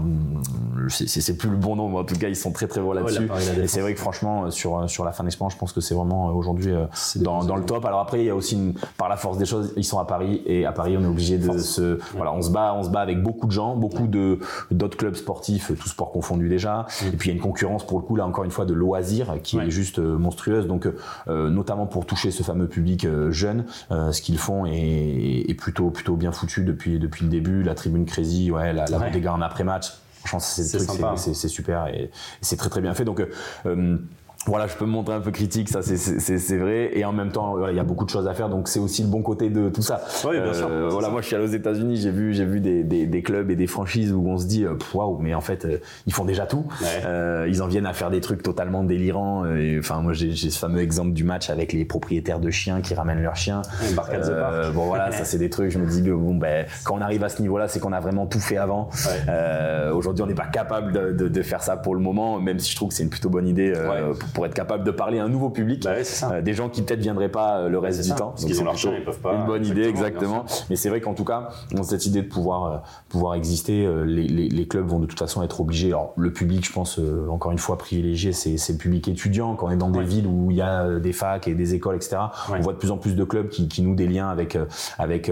c'est plus le bon nom, mais en tout cas, ils sont très très bons là-dessus. et c'est vrai que franchement, sur sur la fin d'expérience, je pense que c'est vraiment aujourd'hui dans, dans le top. Alors après, il y a aussi une, par la force des choses, ils sont à Paris et à Paris, on est obligé de se, voilà, on se bat, on se bat avec beaucoup de gens, beaucoup de d'autres clubs sportifs, tous sports confondus déjà. Et puis il y a une concurrence pour le coup là encore une fois de loisirs qui est juste euh, monstrueuse. Donc euh, notamment pour toucher ce fameux public euh, jeune, ce qu'ils font est, est, plutôt plutôt bien foutu depuis depuis le début. La tribune crazy, ouais, la, la des gars en après match. Franchement, c'est super et, et c'est très très bien fait. Donc voilà, je peux me montrer un peu critique, ça c'est vrai, et en même temps, il y a beaucoup de choses à faire, donc c'est aussi le bon côté de tout ça. Oui, bien sûr. Euh, voilà, moi je suis allé aux États-Unis, j'ai vu, j'ai vu des, des, des, clubs et des franchises où on se dit, euh, waouh, mais en fait, euh, ils font déjà tout. Euh, ils en viennent à faire des trucs totalement délirants. Et, enfin, moi j'ai ce fameux exemple du match avec les propriétaires de chiens qui ramènent leurs chiens. Euh, bon voilà, ça c'est des trucs. Je me dis, bon ben, quand on arrive à ce niveau-là, c'est qu'on a vraiment tout fait avant. Aujourd'hui, on n'est pas capable de, de, de, faire ça pour le moment, même si je trouve que c'est une plutôt bonne idée pour pour être capable de parler à un nouveau public, bah euh, des gens qui peut-être viendraient pas euh, le reste du temps. Parce qu'ils ont leur ils peuvent pas. Une bonne idée, exactement. Mais c'est vrai qu'en tout cas, on cette idée de pouvoir euh, pouvoir exister, les, les, les, clubs vont de toute façon être obligés. Alors le public, je pense, encore une fois privilégié, c'est le public étudiant. Quand on est dans des villes où il y a des facs et des écoles, etc. On voit de plus en plus de clubs qui, qui nouent des liens avec avec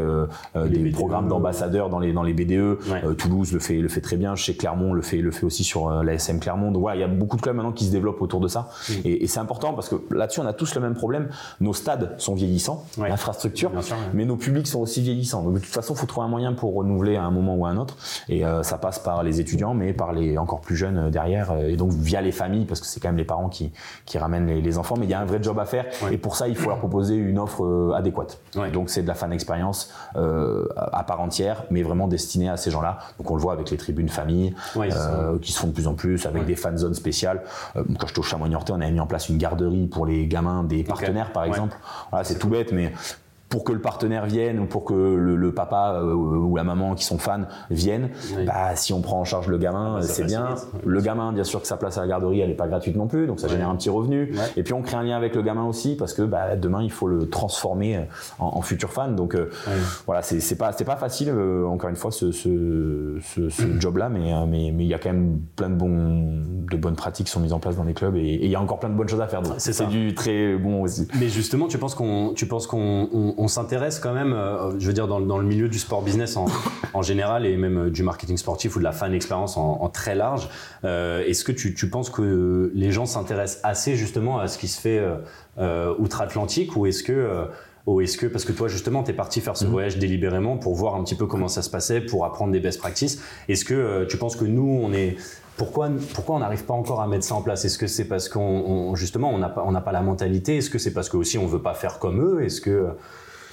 des programmes d'ambassadeurs dans les dans les BDE. Toulouse le fait le fait très bien. Chez Clermont le fait le fait aussi sur la SM Clermont. Donc voilà, il y a beaucoup de clubs maintenant qui se développent autour de ça. Et, et c'est important parce que là-dessus, on a tous le même problème. Nos stades sont vieillissants, l'infrastructure, mais nos publics sont aussi vieillissants. Donc de toute façon, il faut trouver un moyen pour renouveler à un moment ou à un autre. Et euh, ça passe par les étudiants, mais par les encore plus jeunes euh, derrière, euh, et donc via les familles, parce que c'est quand même les parents qui, qui ramènent les, enfants. Mais il y a un vrai job à faire, et pour ça, il faut leur proposer une offre adéquate. Donc c'est de la fan expérience à part entière, mais vraiment destinée à ces gens-là. Donc on le voit avec les tribunes familles, qui se font de plus en plus, avec des fan zones spéciales. quand je au chamois on avait mis en place une garderie pour les gamins des partenaires, par exemple. Voilà, c'est tout bête, mais pour que le partenaire vienne ou pour que le, papa euh, ou la maman qui sont fans viennent, bah, si on prend en charge le gamin, c'est bien. Le gamin, bien sûr que sa place à la garderie, elle n'est pas gratuite non plus, donc ça génère un petit revenu. Et puis on crée un lien avec le gamin aussi parce que bah, demain il faut le transformer en, futur fan. Donc euh, voilà, c'est pas pas facile euh, encore une fois ce, ce, ce, job là, mais mais mais il y a quand même plein de bons de bonnes pratiques qui sont mises en place dans les clubs et il y a encore plein de bonnes choses à faire. C'est du très bon aussi. Mais justement, tu penses qu'on on s'intéresse quand même, euh, je veux dire, dans, le milieu du sport business en, général et même euh, du marketing sportif ou de la fan expérience en, très large. Euh, est-ce que tu, penses que les gens s'intéressent assez justement à ce qui se fait outre-Atlantique ou est-ce que ou est-ce que, parce que toi justement, tu es parti faire ce mm-hmm. voyage délibérément pour voir un petit peu comment ça se passait, pour apprendre des best practices, est-ce que tu penses que nous, on est, pourquoi, pourquoi on n'arrive pas encore à mettre ça en place? Est-ce que c'est parce qu'on justement on n'a pas, on n'a pas la mentalité? Est-ce que c'est parce que aussi on veut pas faire comme eux? Est-ce que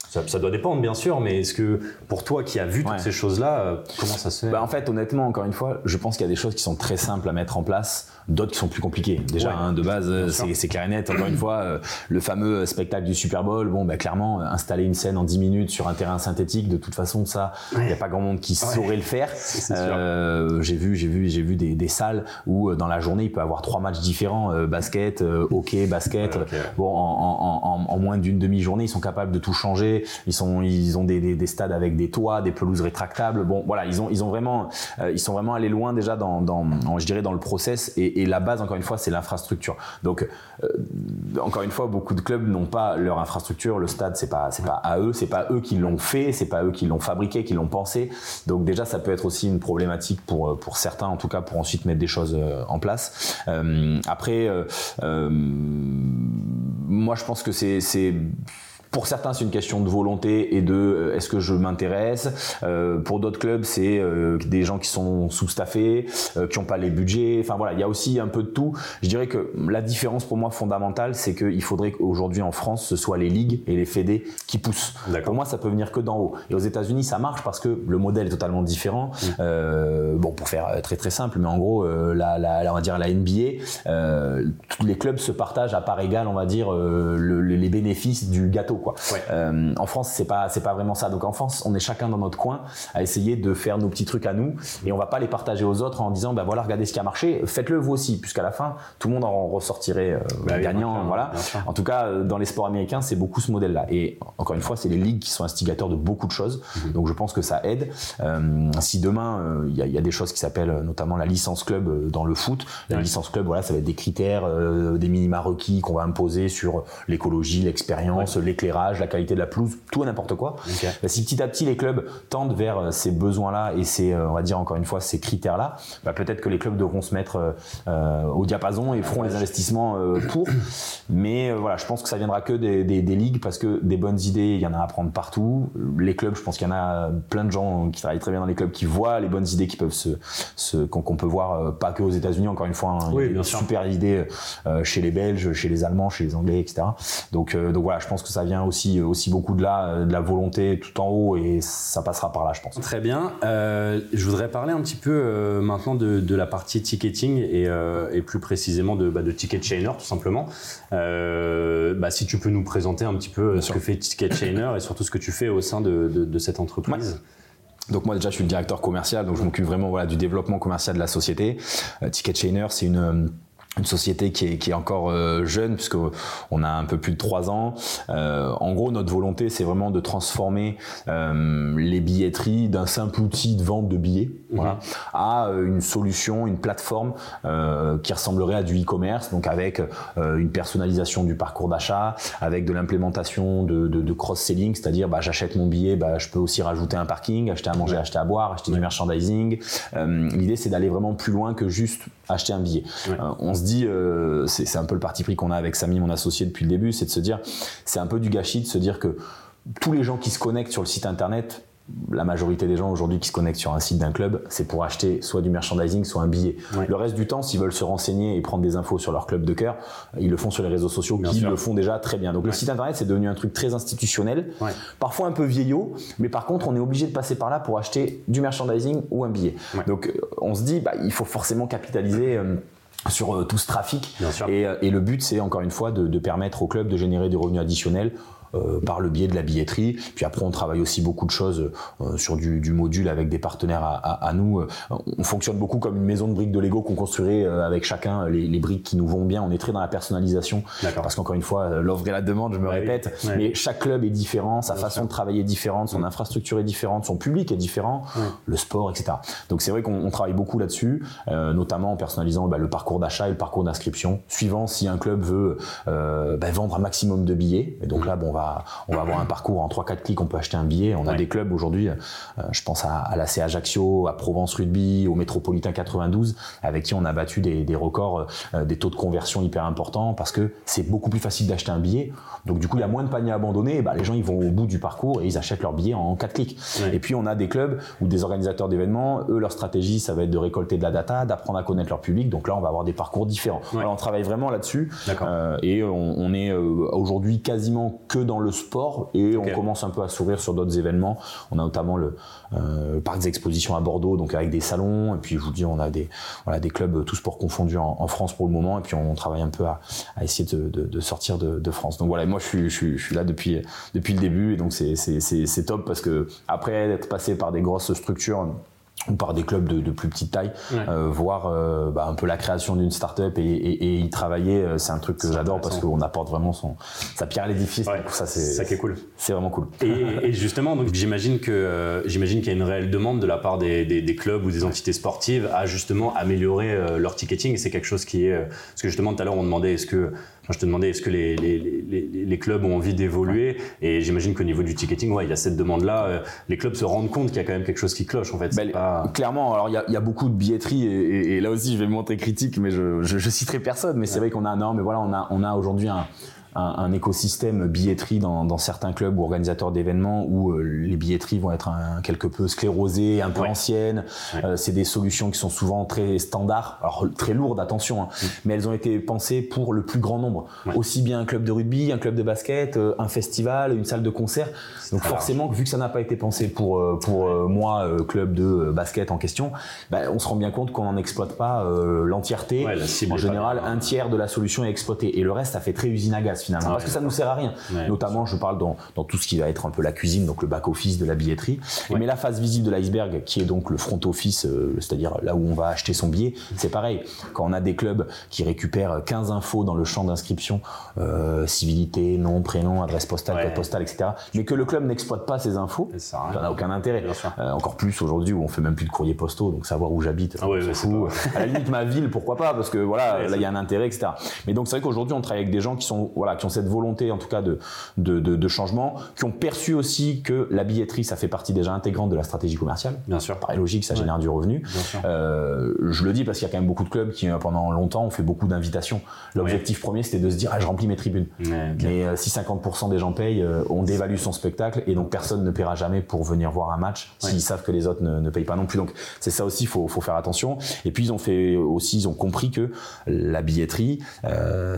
ça, doit dépendre, bien sûr, mais est-ce que pour toi qui as vu toutes ces choses-là, euh, comment ça se fait? Bah En fait, honnêtement, encore une fois, je pense qu'il y a des choses qui sont très simples à mettre en place d'autres qui sont plus compliqués. Déjà, hein, de base, c'est clair et net. Encore une fois, euh, le fameux spectacle du Super Bowl, bon, bah, clairement, installer une scène en 10 minutes sur un terrain synthétique, de toute façon, ça, il n'y a pas grand monde qui saurait le faire. Euh, j'ai vu, j'ai vu, j'ai vu des, des, salles où euh, dans la journée, il peut avoir trois matchs différents, euh, basket, hockey, basket. Bon, en, en, en moins d'une demi-journée, ils sont capables de tout changer. Ils sont, ils ont des, des, des, stades avec des toits, des pelouses rétractables. Bon, voilà, ils ont, ils ont vraiment, ils sont vraiment allés loin déjà dans, dans, je dirais, dans le process et, et la base, encore une fois, c'est l'infrastructure. Donc, euh, encore une fois, beaucoup de clubs n'ont pas leur infrastructure. Le stade, c'est pas, c'est pas à eux, c'est pas eux qui l'ont fait, c'est pas eux qui l'ont fabriqué, qui l'ont pensé. Donc déjà, ça peut être aussi une problématique pour pour certains, en tout cas, pour ensuite mettre des choses euh, en place. Euh, après, moi, je pense que c'est pour certains, c'est une question de volonté et de euh, est-ce que je m'intéresse? Euh, pour d'autres clubs, c'est euh, des gens qui sont sous-staffés, qui n'ont pas les budgets. Enfin voilà, il y a aussi un peu de tout. Je dirais que la différence pour moi fondamentale, c'est qu'il faudrait qu'aujourd'hui en France, ce soit les ligues et les fédés qui poussent. Pour moi, ça peut venir que d'en haut. Et aux États-Unis, ça marche parce que le modèle est totalement différent. Mm. bon, pour faire très très simple, mais en gros, la, la, on va dire la NBA, tous les clubs se partagent à part égale, on va dire, les bénéfices du gâteau. Euh, en France, c'est pas c'est pas vraiment ça. Donc en France, on est chacun dans notre coin à essayer de faire nos petits trucs à nous et on va pas les partager aux autres en disant bah voilà regardez ce qui a marché, faites-le vous aussi, puisqu'à la fin tout le monde en ressortirait euh, bah gagnant. voilà. En tout cas, euh, dans les sports américains, c'est beaucoup ce modèle-là. Et encore une fois, c'est les ligues qui sont instigateurs de beaucoup de choses. Mhm. Donc je pense que ça aide. si demain il y, a des choses qui s'appellent notamment la licence club dans le foot, la licence club, voilà, ça va être des critères, des minima requis qu'on va imposer sur l'écologie, l'expérience, l'éclairage la qualité de la pelouse, tout et n'importe quoi. Bah, si petit à petit les clubs tendent vers euh, ces besoins-là et ces, euh, on va dire encore une fois, ces critères-là, bah, peut-être que les clubs devront se mettre euh, au diapason et feront les investissements pour. Mais voilà, je pense que ça viendra que des, ligues parce que des bonnes idées, il y en a à prendre partout. Les clubs, je pense qu'il y en a plein de gens qui travaillent très bien dans les clubs qui voient les bonnes idées qui peuvent se, qu'on peut voir pas que aux États-Unis. Encore une fois, hein, il y a super idées chez les Belges, chez les Allemands, chez les Anglais, etc. Donc, donc voilà, je pense que ça vient aussi, aussi beaucoup de là, de la volonté tout en haut et ça passera par là, je pense. Très bien. Euh, je voudrais parler un petit peu euh, maintenant de, de, la partie ticketing et, euh, et plus précisément de, bah, de Ticket Chainer, tout simplement. Bah, si tu peux nous présenter un petit peu ce que fait Ticket Chainer et surtout ce que tu fais au sein de, de, cette entreprise. Donc moi déjà je suis le directeur commercial, donc je m'occupe vraiment voilà, du développement commercial de la société. Ticket Chainer c'est une une société qui est, qui est encore euh, jeune puisque on a un peu plus de trois ans. Euh, en gros, notre volonté, c'est vraiment de transformer euh, les billetteries d'un simple outil de vente de billets voilà, mhm. à une solution, une plateforme euh, qui ressemblerait à du e-commerce, donc avec une personnalisation du parcours d'achat, avec de l'implémentation de, de, de cross-selling, c'est-à-dire bah, j'achète mon billet, bah, je peux aussi rajouter un parking, acheter à manger, acheter à boire, acheter du merchandising. L'idée, c'est d'aller vraiment plus loin que juste acheter un billet. on se dit, euh, c'est un peu le parti pris qu'on a avec Samy, mon associé, depuis le début, c'est de se dire, c'est un peu du gâchis de se dire que tous les gens qui se connectent sur le site internet la majorité des gens aujourd'hui qui se connectent sur un site d'un club, c'est pour acheter soit du merchandising, soit un billet. Le reste du temps, s'ils veulent se renseigner et prendre des infos sur leur club de cœur, ils le font sur les réseaux sociaux, qui le font déjà très bien. Donc le site internet, c'est devenu un truc très institutionnel, parfois un peu vieillot, mais par contre, on est obligé de passer par là pour acheter du merchandising ou un billet. Donc euh, on se dit, bah, il faut forcément capitaliser. Euh, sur euh, tout ce trafic. Et, et, le but, c'est encore une fois de, de permettre au club de générer des revenus additionnels euh, par le biais de la billetterie. Puis après, on travaille aussi beaucoup de choses euh, sur du, du, module avec des partenaires à, à, à, nous. On fonctionne beaucoup comme une maison de briques de Lego qu'on construirait euh, avec chacun les, les, briques qui nous vont bien. On est très dans la personnalisation parce qu'encore une fois, l'offre et la demande, je me répète, mais chaque club est différent, sa façon de travailler est différente, son mm. infrastructure est différente, son public est différent, le sport, etc. Donc c'est vrai qu'on travaille beaucoup là-dessus, notamment en personnalisant bah, le parcours d'achat et le parcours d'inscription, suivant si un club veut bah, vendre un maximum de billets. Et donc mm. là, bon, on va on va avoir un parcours en 3-4 clics, on peut acheter un billet. On a des clubs aujourd'hui, euh, je pense à, à l'AC Ajaccio, à Provence Rugby, au Métropolitain 92, avec qui on a battu des, records, euh, des taux de conversion hyper importants parce que c'est beaucoup plus facile d'acheter un billet. Donc du coup, il y a moins de paniers abandonnés. Bah, les gens, ils vont au bout du parcours et ils achètent leur billet en 4 clics. Et puis on a des clubs ou des organisateurs d'événements, eux, leur stratégie, ça va être de récolter de la data, d'apprendre à connaître leur public. Donc là, on va avoir des parcours différents. Alors on travaille vraiment là-dessus. Euh, et on, on est aujourd'hui quasiment que dans le sport et on commence un peu à s'ouvrir sur d'autres événements. On a notamment le, euh, parc des expositions à Bordeaux, donc avec des salons. Et puis je vous dis, on a des, voilà, des clubs tous sports confondus en, France pour le moment. Et puis on travaille un peu à, à essayer de, de, de sortir de, de, France. Donc voilà, moi je suis, je suis, je suis là depuis, depuis le début et donc c'est top parce que après d'être passé par des grosses structures ou par des clubs de, de plus petite taille, euh, voir euh, bah, un peu la création d'une start-up et, et, et, y travailler, euh, c'est un truc que j'adore parce qu'on apporte vraiment son, sa pierre à l'édifice. ça, c'est ça qui est cool. C'est vraiment cool. Et, et justement, donc j'imagine que euh, j'imagine qu'il y a une réelle demande de la part des, des, des clubs ou des entités sportives à justement améliorer leur ticketing. Et c'est quelque chose qui est parce que justement tout à l'heure on demandait est-ce que je te demandais est-ce que les, les, les, les, clubs ont envie d'évoluer et j'imagine qu'au niveau du ticketing, ouais, il y a cette demande-là. Euh, les clubs se rendent compte qu'il y a quand même quelque chose qui cloche en fait. Ben, clairement, alors il y, a, il y, a, beaucoup de billetterie et, et, là aussi je vais me montrer critique, mais je, je, je citerai personne. Mais c'est vrai qu'on a un mais voilà, on a, on a aujourd'hui un un, écosystème billetterie dans, certains clubs ou organisateurs d'événements où euh, les billetteries vont être un, quelque peu sclérosées, un peu anciennes. Euh, c'est des solutions qui sont souvent très standards, alors très lourdes, attention, hein, mm. mais elles ont été pensées pour le plus grand nombre. Aussi bien un club de rugby, un club de basket, euh, un festival, une salle de concert. Donc forcément, vu que ça n'a pas été pensé pour, pour moi, club de basket en question, bah, on se rend bien compte qu'on n'en exploite pas l'entièreté. en général, un tiers de la solution est exploité et le reste, ça fait très usine à gaz finalement, parce que ça nous sert à rien. Notamment, je parle dans, dans, tout ce qui va être un peu la cuisine, donc le back office de la billetterie. Mais la phase visible de l'iceberg, qui est donc le front office, euh, c'est-à-dire là où on va acheter son billet, c'est pareil. Quand on a des clubs qui récupèrent 15 infos dans le champ d'inscription, euh, civilité, nom, prénom, adresse postale, code postal, etc., mais que le club n'exploite pas ces infos, ça n'a aucun intérêt. Euh, encore plus aujourd'hui où on fait même plus de courrier postaux, donc savoir où j'habite, ah ouais, À la limite, ma ville, pourquoi pas, parce que voilà, là il y a un intérêt, etc. Mais donc c'est vrai qu'aujourd'hui on travaille avec des gens qui sont voilà qui ont cette volonté en tout cas de, de, de, changement, qui ont perçu aussi que la billetterie, ça fait partie déjà intégrante de la stratégie commerciale. Bien sûr. Paraît logique, ça génère du revenu. Euh, je le dis parce qu'il y a quand même beaucoup de clubs qui, euh, pendant longtemps, ont fait beaucoup d'invitations. L'objectif premier, c'était de se dire, ah, je remplis mes tribunes. Mais euh, si 50% des gens payent, on dévalue son spectacle et donc personne ne paiera jamais pour venir voir un match s'ils savent que les autres ne, ne, payent pas non plus. Donc c'est ça aussi, il faut, faut, faire attention. Et puis ils ont fait aussi, ils ont compris que la billetterie,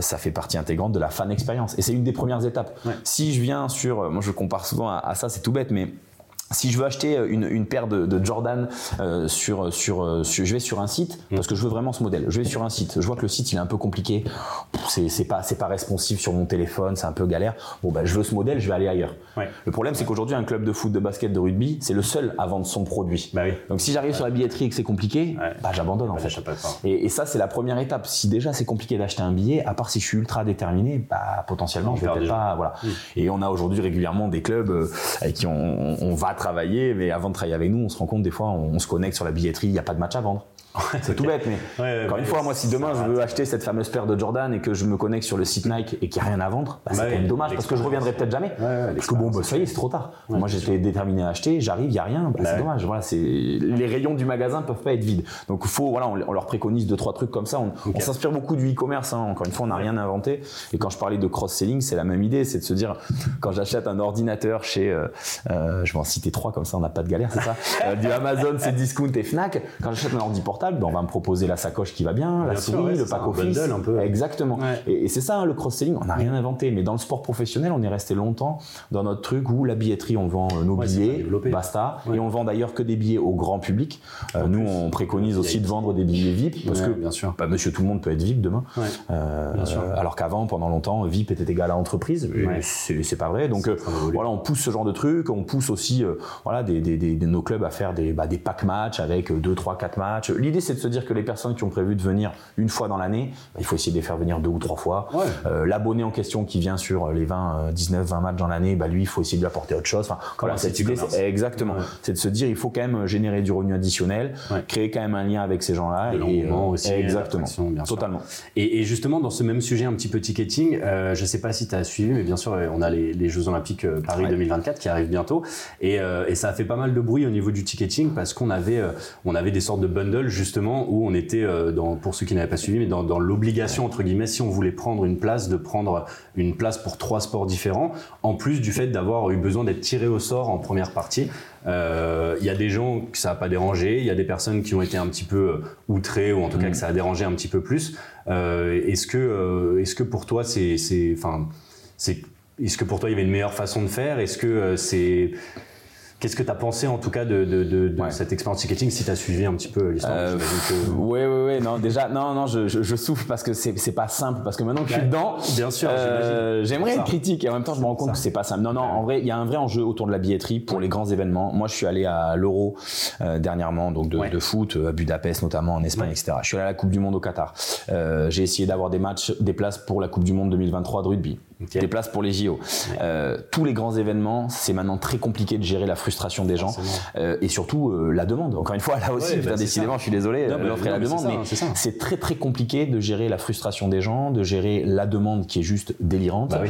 ça fait partie intégrante de la fan Et c'est une des premières étapes. Si je viens sur, moi je compare souvent à ça, c'est tout bête, mais si je veux acheter euh, une, une paire de, de Jordan euh, sur, sur, euh, sur, je vais sur un site mm. parce que je veux vraiment ce modèle. Je vais sur un site, je vois que le site il est un peu compliqué, c'est pas c'est pas responsive sur mon téléphone, c'est un peu galère. Bon bah je veux ce modèle, je vais aller ailleurs. Ouais. Le problème c'est qu'aujourd'hui un club de foot, de basket, de rugby, c'est le seul à vendre son produit. Bah oui. Donc si j'arrive sur la billetterie et que c'est compliqué, bah j'abandonne en bah, fait. Et, et, ça c'est la première étape. Si déjà c'est compliqué d'acheter un billet, à part si je suis ultra déterminé, bah potentiellement je vais peut-être pas voilà. Mm. Et on a aujourd'hui régulièrement des clubs avec qui on, on va travailler, mais avant de travailler avec nous, on se rend compte des fois, on, se connecte sur la billetterie, il n'y a pas de match à vendre. C'est tout bête, mais encore une fois, moi, si demain je veux acheter cette fameuse paire de Jordan et que je me connecte sur le site Nike et qu'il n'y a rien à vendre, bah, c'est quand même dommage parce que je reviendrai peut-être jamais. parce que bon, bah, ça y est, c'est trop tard. moi, j'étais déterminé à acheter, j'arrive, il n'y a rien, bah, c'est dommage. Voilà, c'est les rayons du magasin peuvent pas être vides. Donc, faut, voilà, on, leur préconise deux trois trucs comme ça. On, s'inspire beaucoup du e-commerce. Hein. Encore une fois, on n'a rien inventé. Et quand je parlais de cross-selling, c'est la même idée, c'est de se dire quand j'achète un ordinateur chez, euh, euh, je vais en citer trois comme ça, on n'a pas de galère, c'est ça? Euh, du Amazon, c'est Discount et Fnac. Quand j'achète un ordi portable, ben, on va me proposer la sacoche qui va bien, la souris, le pack office. Un peu. Exactement. Et, c'est ça, hein, le cross-selling. On n'a rien inventé. Mais dans le sport professionnel, on est resté longtemps dans notre truc où la billetterie, on vend euh, nos billets, basta. Et on vend d'ailleurs que des billets au grand public. Euh, nous, on préconise aussi de vendre des billets VIP parce que bien sûr. Bah, monsieur tout le monde peut être VIP demain. Euh, alors qu'avant, pendant longtemps, VIP était égal à entreprise. C'est pas vrai. Donc voilà, on pousse ce genre de truc. On pousse aussi voilà, des, des, nos clubs à faire des, bah, des pack matchs avec 2, 3, 4 matchs. L'idée, c'est de se dire que les personnes qui ont prévu de venir une fois dans l'année, bah, il faut essayer de les faire venir deux ou trois fois. Euh, l'abonné en question qui vient sur les 20, 19, 20 matchs dans l'année, bah, lui, il faut essayer de lui apporter autre chose. Enfin, cette idée, c'est exactement. C'est de se dire, il faut quand même générer du revenu additionnel, créer quand même un lien avec ces gens-là. Et, euh, aussi, exactement. Totalement. Et, justement, dans ce même sujet un petit peu ticketing, euh, je sais pas si tu as suivi, mais bien sûr, on a les, Jeux Olympiques Paris 2024 qui arrivent bientôt. Et, ça a fait pas mal de bruit au niveau du ticketing parce qu'on avait, on avait des sortes de bundles justement où on était, euh, dans, pour ceux qui n'avaient pas suivi, mais dans, l'obligation, entre guillemets, si on voulait prendre une place, de prendre une place pour trois sports différents, en plus du fait d'avoir eu besoin d'être tiré au sort en première partie. Euh, il y a des gens que ça n'a pas dérangé, il y a des personnes qui ont été un petit peu euh, outrées, ou en tout cas mm. que ça a dérangé un petit peu plus. est-ce que, est-ce que pour toi, c'est, enfin, c'est, est-ce que pour toi il y avait une meilleure façon de faire? Est-ce que c'est Qu'est-ce que tu as pensé en tout cas de, de, de, cette expérience ticketing si tu as suivi un petit peu l'histoire euh, Oui, oui, oui. Non, déjà, non, non, je, je, souffre parce que c'est pas simple. Parce que maintenant que je suis dedans, bien sûr, euh, j'aimerais être critique et en même temps, je me rends compte que c'est pas simple. Non, non, en vrai, il y a un vrai enjeu autour de la billetterie pour les grands événements. Moi, je suis allé à l'Euro euh, dernièrement, donc de, de, foot, à Budapest notamment, en Espagne, etc. Je suis allé à la Coupe du Monde au Qatar. Euh, J'ai essayé d'avoir des matchs, des places pour la Coupe du Monde 2023 de rugby des places pour les JO. Euh, tous les grands événements, c'est maintenant très compliqué de gérer la frustration des gens euh, et surtout euh, la demande. Encore une fois, là aussi, bah, décidément, je suis désolé, l'offre et la demande, mais c'est très très compliqué de gérer la frustration des gens, de gérer la demande qui est juste délirante. Bah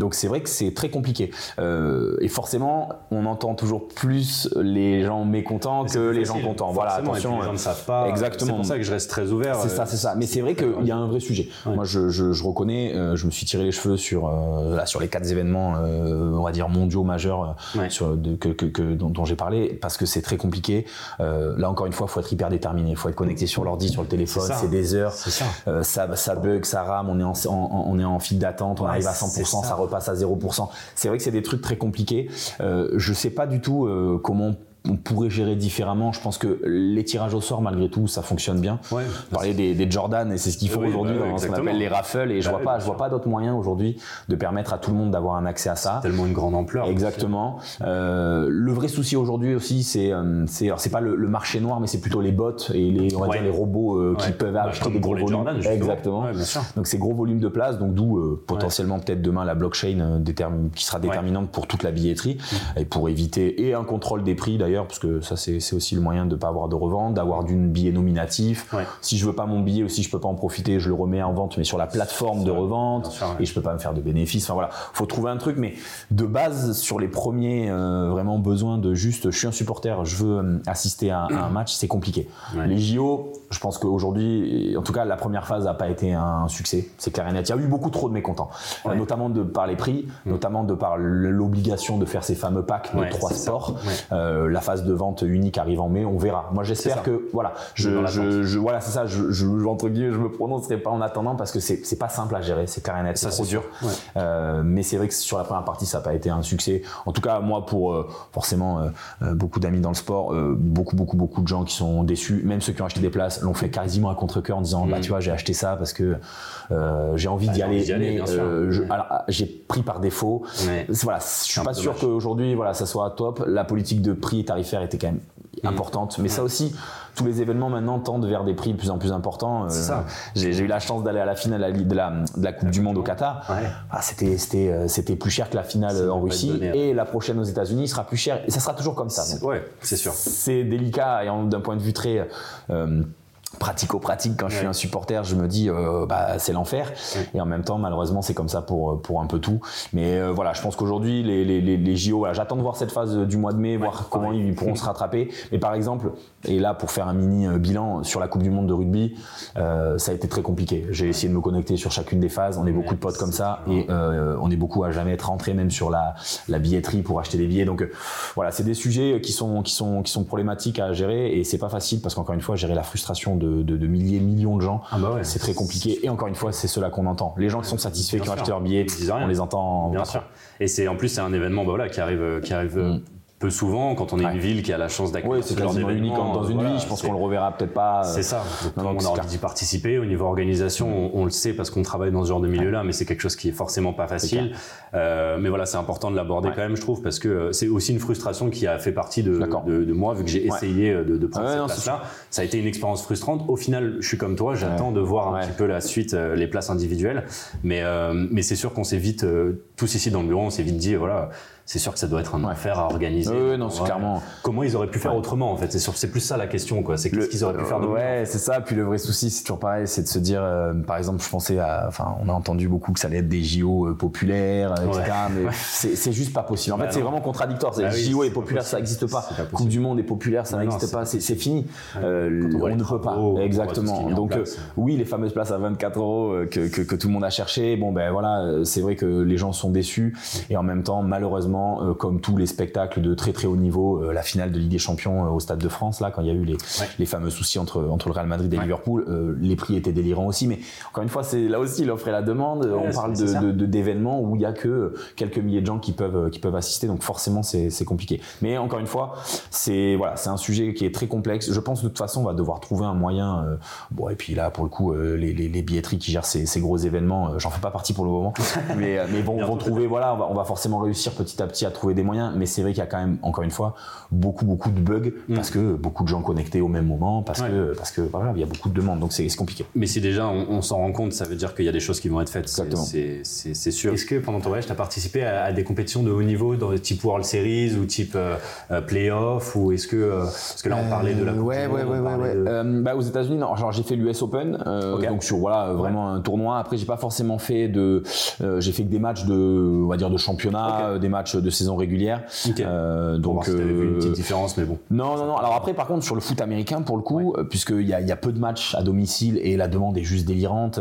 donc c'est vrai que c'est très compliqué. Et forcément, on entend toujours plus les gens mécontents que les gens contents. Voilà, attention. les gens ne savent pas. Exactement. C'est pour ça que je reste très ouvert. C'est ça, c'est ça. Mais c'est vrai qu'il y a un vrai sujet. Moi, je, je, je reconnais, je me suis tiré les cheveux sur là sur les quatre événements, on va dire mondiaux majeurs sur, que, que, dont, j'ai parlé, parce que c'est très compliqué. là encore une fois, il faut être hyper déterminé, il faut être connecté sur l'ordi, sur le téléphone, c'est des heures, ça. ça. ça bug, ça rame, on est en, on est en file d'attente, on arrive à 100%, ça. repasse à 0%. C'est vrai que c'est des trucs très compliqués. je sais pas du tout comment on pourrait gérer différemment. Je pense que les tirages au sort, malgré tout, ça fonctionne bien. Ouais, Parler des, des, Jordan, et c'est ce qu'ils font aujourd'hui bah dans ce qu'on appelle les raffles. Et je bah vois pas, je vois pas d'autres moyens aujourd'hui de permettre à tout le monde d'avoir un accès à ça. Tellement une grande ampleur. Exactement. Euh, le vrai souci aujourd'hui aussi, c'est, euh, c'est, c'est pas le, marché noir, mais c'est plutôt les bots et les, on va dire les robots euh, qui peuvent bah, acheter des gros volumes. Jordan, Exactement. Donc c'est gros volumes de place. Donc d'où euh, potentiellement peut-être demain la blockchain qui sera déterminante pour toute la billetterie et pour éviter et un contrôle des prix d'ailleurs parce que ça c'est aussi le moyen de ne pas avoir de revente, d'avoir d'une billet nominatif. Si je veux pas mon billet ou si je peux pas en profiter, je le remets en vente, mais sur la plateforme de revente, et je peux pas me faire de bénéfices. Enfin voilà, faut trouver un truc, mais de base sur les premiers euh, vraiment besoins de juste, je suis un supporter, je veux euh, assister à, un match, c'est compliqué. Les JO, je pense qu'aujourd'hui, en tout cas la première phase n'a pas été un succès, c'est clair et net. Il y a eu beaucoup trop de mécontents, notamment de par les prix, mm. notamment de par l'obligation de faire ces fameux packs de trois sports. Euh, la phase de vente unique arrive en mai, on verra. Moi, j'espère que voilà, je, je, voilà, c'est ça. Je, je, entre guillemets, je me prononcerai pas en attendant parce que c'est pas simple à gérer, c'est carré net, c'est trop dur. Euh, mais c'est vrai que sur la première partie, ça n'a pas été un succès. En tout cas, moi, pour euh, forcément beaucoup d'amis dans le sport, beaucoup beaucoup beaucoup de gens qui sont déçus, même ceux qui ont acheté des places, l'ont fait quasiment à contre cœur en disant, bah mm. tu vois, j'ai acheté ça parce que j'ai envie d'y aller. j'ai pris par défaut. Voilà, je suis pas sûr qu'aujourd'hui, voilà, ça soit top. La politique de prix tarifaire était quand même mm. importante. Mais ça aussi, tous les événements maintenant tendent vers des prix de plus en plus importants. Euh, j'ai eu la chance d'aller à la finale de la, de la Coupe du Monde au Qatar. Ah, c'était euh, c'était plus cher que la finale en Russie et la prochaine aux États-Unis sera plus cher et ça sera toujours comme ça. ouais, c'est sûr. C'est délicat et d'un point de vue très euh, pratico-pratique quand je suis un supporter je me dis euh, bah c'est l'enfer. Et en même temps malheureusement c'est comme ça pour pour un peu tout. Mais euh, voilà je pense qu'aujourd'hui les, les, les, JO voilà, j'attends de voir cette phase du mois de mai voir comment ils pourront se rattraper. Mais par exemple et là pour faire un mini euh, bilan sur la Coupe du Monde de rugby ça a été très compliqué j'ai essayé de me connecter sur chacune des phases on est beaucoup de potes comme ça et on est beaucoup à jamais être rentré même sur la, la billetterie pour acheter des billets donc voilà c'est des sujets qui sont qui sont qui sont problématiques à gérer et c'est pas facile parce qu'encore une fois gérer la frustration de, de, de milliers, millions de gens. Ah bah c'est très compliqué. Et encore une fois, c'est cela qu'on entend. Les gens qui sont satisfaits, qui ont acheté leur billet, on les entend. Bien sûr. Et c'est en plus c'est un événement bah voilà, qui arrive, qui arrive mm peu souvent quand on est une ville qui a la chance d'accueillir oui, c'est quasiment unique dans une vie je pense qu'on le reverra peut-être pas c'est ça. on a envie d'y participer. Au niveau organisation on, le sait parce qu'on travaille dans ce genre de milieu là mais c'est quelque chose qui est forcément pas facile. euh, mais voilà c'est important de l'aborder quand même je trouve parce que euh, c'est aussi une frustration qui a fait partie de, de, moi vu que j'ai essayé euh, de, de prendre cette place là ça a été une expérience frustrante. Au final je suis comme toi j'attends de voir un petit peu la suite les places individuelles. Mais mais c'est sûr qu'on s'est vite tous ici dans le bureau on s'est vite dit voilà c'est sûr que ça doit être un enfer à organiser. Oui, non, c'est clairement. Comment ils auraient pu faire autrement en fait? C'est plus ça la question quoi. C'est qu'est-ce qu'ils auraient pu faire de Ouais, c'est ça. Puis le vrai souci, c'est toujours pareil, c'est de se dire, euh, par exemple, je pensais à, enfin, on a entendu beaucoup que ça allait être des JO euh, populaires, etc. Mais c'est juste pas possible. En fait, bah c'est vraiment contradictoire. Bah JO est populaire, ça n'existe pas. Coupe du Monde est populaire, ça n'existe pas. C'est fini. Euh, on ne peut pas. Exactement. Donc oui, les fameuses places à 24 euros que tout le monde a cherché. Bon ben voilà, c'est vrai que les gens sont déçus et en même temps, malheureusement euh, comme tous les spectacles de très très haut niveau, euh, la finale de Ligue des Champions euh, au Stade de France, là, quand il y a eu les, les fameux soucis entre, entre le Real Madrid et Liverpool, les prix étaient délirants aussi. Mais encore une fois, c'est là aussi l'offre et la demande. on parle de, d'événements où il y a que quelques milliers de gens qui peuvent qui peuvent assister, donc forcément c'est, compliqué. Mais encore une fois, c'est voilà, un sujet qui est très complexe. Je pense de toute façon, on va devoir trouver un moyen. bon, et puis là, pour le coup, les, les, les, billetteries qui gèrent ces, ces gros événements, j'en fais pas partie pour le moment, mais mais bon, vont trouver. Voilà, on va, on va forcément réussir petit à petit à trouver des moyens, mais c'est vrai qu'il y a quand même, encore une fois, beaucoup, beaucoup de bugs mm. parce que beaucoup de gens connectés au même moment, parce que, parce que voilà, il y a beaucoup de demandes, donc c'est compliqué. Mais si déjà on, s'en rend compte, ça veut dire qu'il y a des choses qui vont être faites. C'est sûr. Est-ce que pendant ton voyage, tu as participé à, des compétitions de haut niveau, dans type World Series ou type euh, euh, Playoff, ou est-ce que, euh, parce que là on parlait de la coupe ouais, ouais, ouais, ouais, bah, aux États-Unis, non, genre j'ai fait l'US Open, donc sur voilà vraiment un tournoi. Après, j'ai pas forcément fait de, j'ai fait que des matchs de, on va dire de championnat, des matchs matchs de saison régulière. Euh, donc une petite différence, mais bon. Non, non, non. Alors après, par contre, sur le foot américain, pour le coup, puisqu'il y a, y a peu de matchs à domicile et la demande est juste délirante,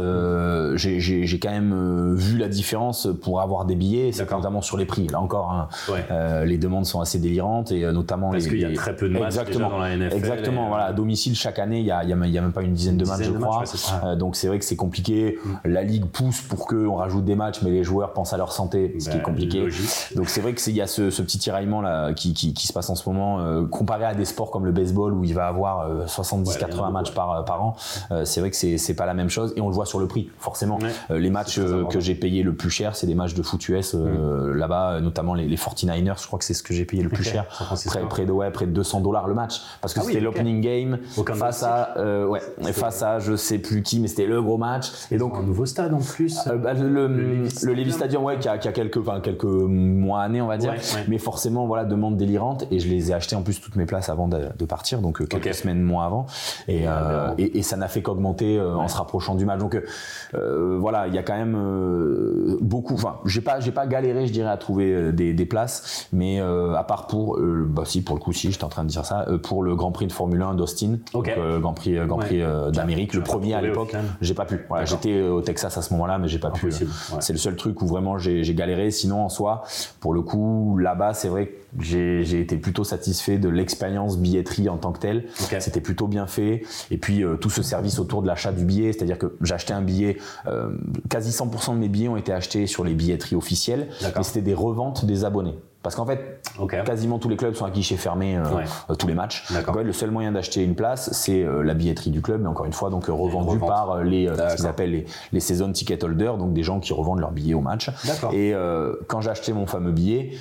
j'ai quand même vu la différence pour avoir des billets, notamment sur les prix. Là encore, hein, les demandes sont assez délirantes et notamment parce qu'il y a très peu de matchs Exactement. dans la NFL. Exactement. Voilà, à domicile chaque année, il y a, y a, même pas une dizaine de matchs, je crois. donc c'est vrai que c'est compliqué. Mm. La ligue pousse pour qu'on rajoute des matchs, mais les joueurs pensent à leur santé, ce qui est bah, compliqué. Donc c'est vrai qu'il y a ce, ce, petit tiraillement là qui, qui, qui, se passe en ce moment, euh, comparé à des sports comme le baseball où il va avoir 70-80 euh, matchs par, par an. Euh, c'est vrai que c'est pas la même chose et on le voit sur le prix, forcément. les matchs que j'ai payé le plus cher, c'est des matchs de foot US mm. là-bas, notamment les, les, 49ers. Je crois que c'est ce que j'ai payé le plus cher, près, près, de ouais, près de 200 dollars le match, parce que ah c'était l'opening game face à ouais, face à je sais plus qui, mais c'était le gros match. Et donc un nouveau stade en plus. Bah, le, le, Stadium, ouais, qui a, qui a quelques, quelques mois, on va dire. Mais forcément, voilà, demande délirante. Et je les ai achetés en plus toutes mes places avant de, de partir, donc euh, quelques semaines, mois avant. Et, euh, et, et, ça n'a fait qu'augmenter euh, en se rapprochant du match. Donc euh, voilà, il y a quand même beaucoup. Enfin, j'ai pas, j'ai pas galéré, je dirais, à trouver des, des places. Mais à part pour, bah si, pour le coup, si, j'étais en train de dire ça, pour le Grand Prix de Formule 1 d'Austin, donc Grand Prix, Grand Prix d'Amérique, le premier à l'époque. J'ai pas pu. Voilà, j'étais au Texas à ce moment-là, mais j'ai pas pu. C'est le seul truc où vraiment j'ai galéré. Sinon, en soi, pour le coup, là-bas, c'est vrai que j'ai été plutôt satisfait de l'expérience billetterie en tant que telle. C'était plutôt bien fait. Et puis, euh, tout ce service autour de l'achat du billet, c'est-à-dire que j'achetais un billet, euh, quasi 100% de mes billets ont été achetés sur les billetteries officielles, mais c'était des reventes des abonnés. Parce qu'en fait, quasiment tous les clubs sont à guichet fermé euh, euh, tous les matchs. Donc, le seul moyen d'acheter une place, c'est euh, la billetterie du club, mais encore une fois, donc revendue par les ce qu'ils appellent les, les season ticket holders, donc des gens qui revendent leurs billets au match. Et quand j'achetais mon fameux billet,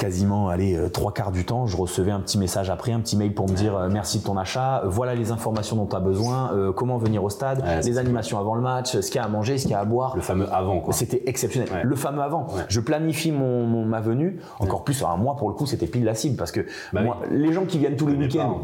quasiment allez euh, trois quarts du temps, je recevais un petit message après, un petit mail pour me dire euh, merci de ton achat, voilà les informations dont tu as besoin, euh, comment venir au stade, les animations avant le match, ce qu'il y a à manger, ce qu'il y a à boire. Le fameux avant quoi. C'était exceptionnel. Le fameux avant. Je planifie mon, ma venue, encore plus, alors moi pour le coup c'était pile la cible parce que bah moi, les gens qui viennent tous les week-ends,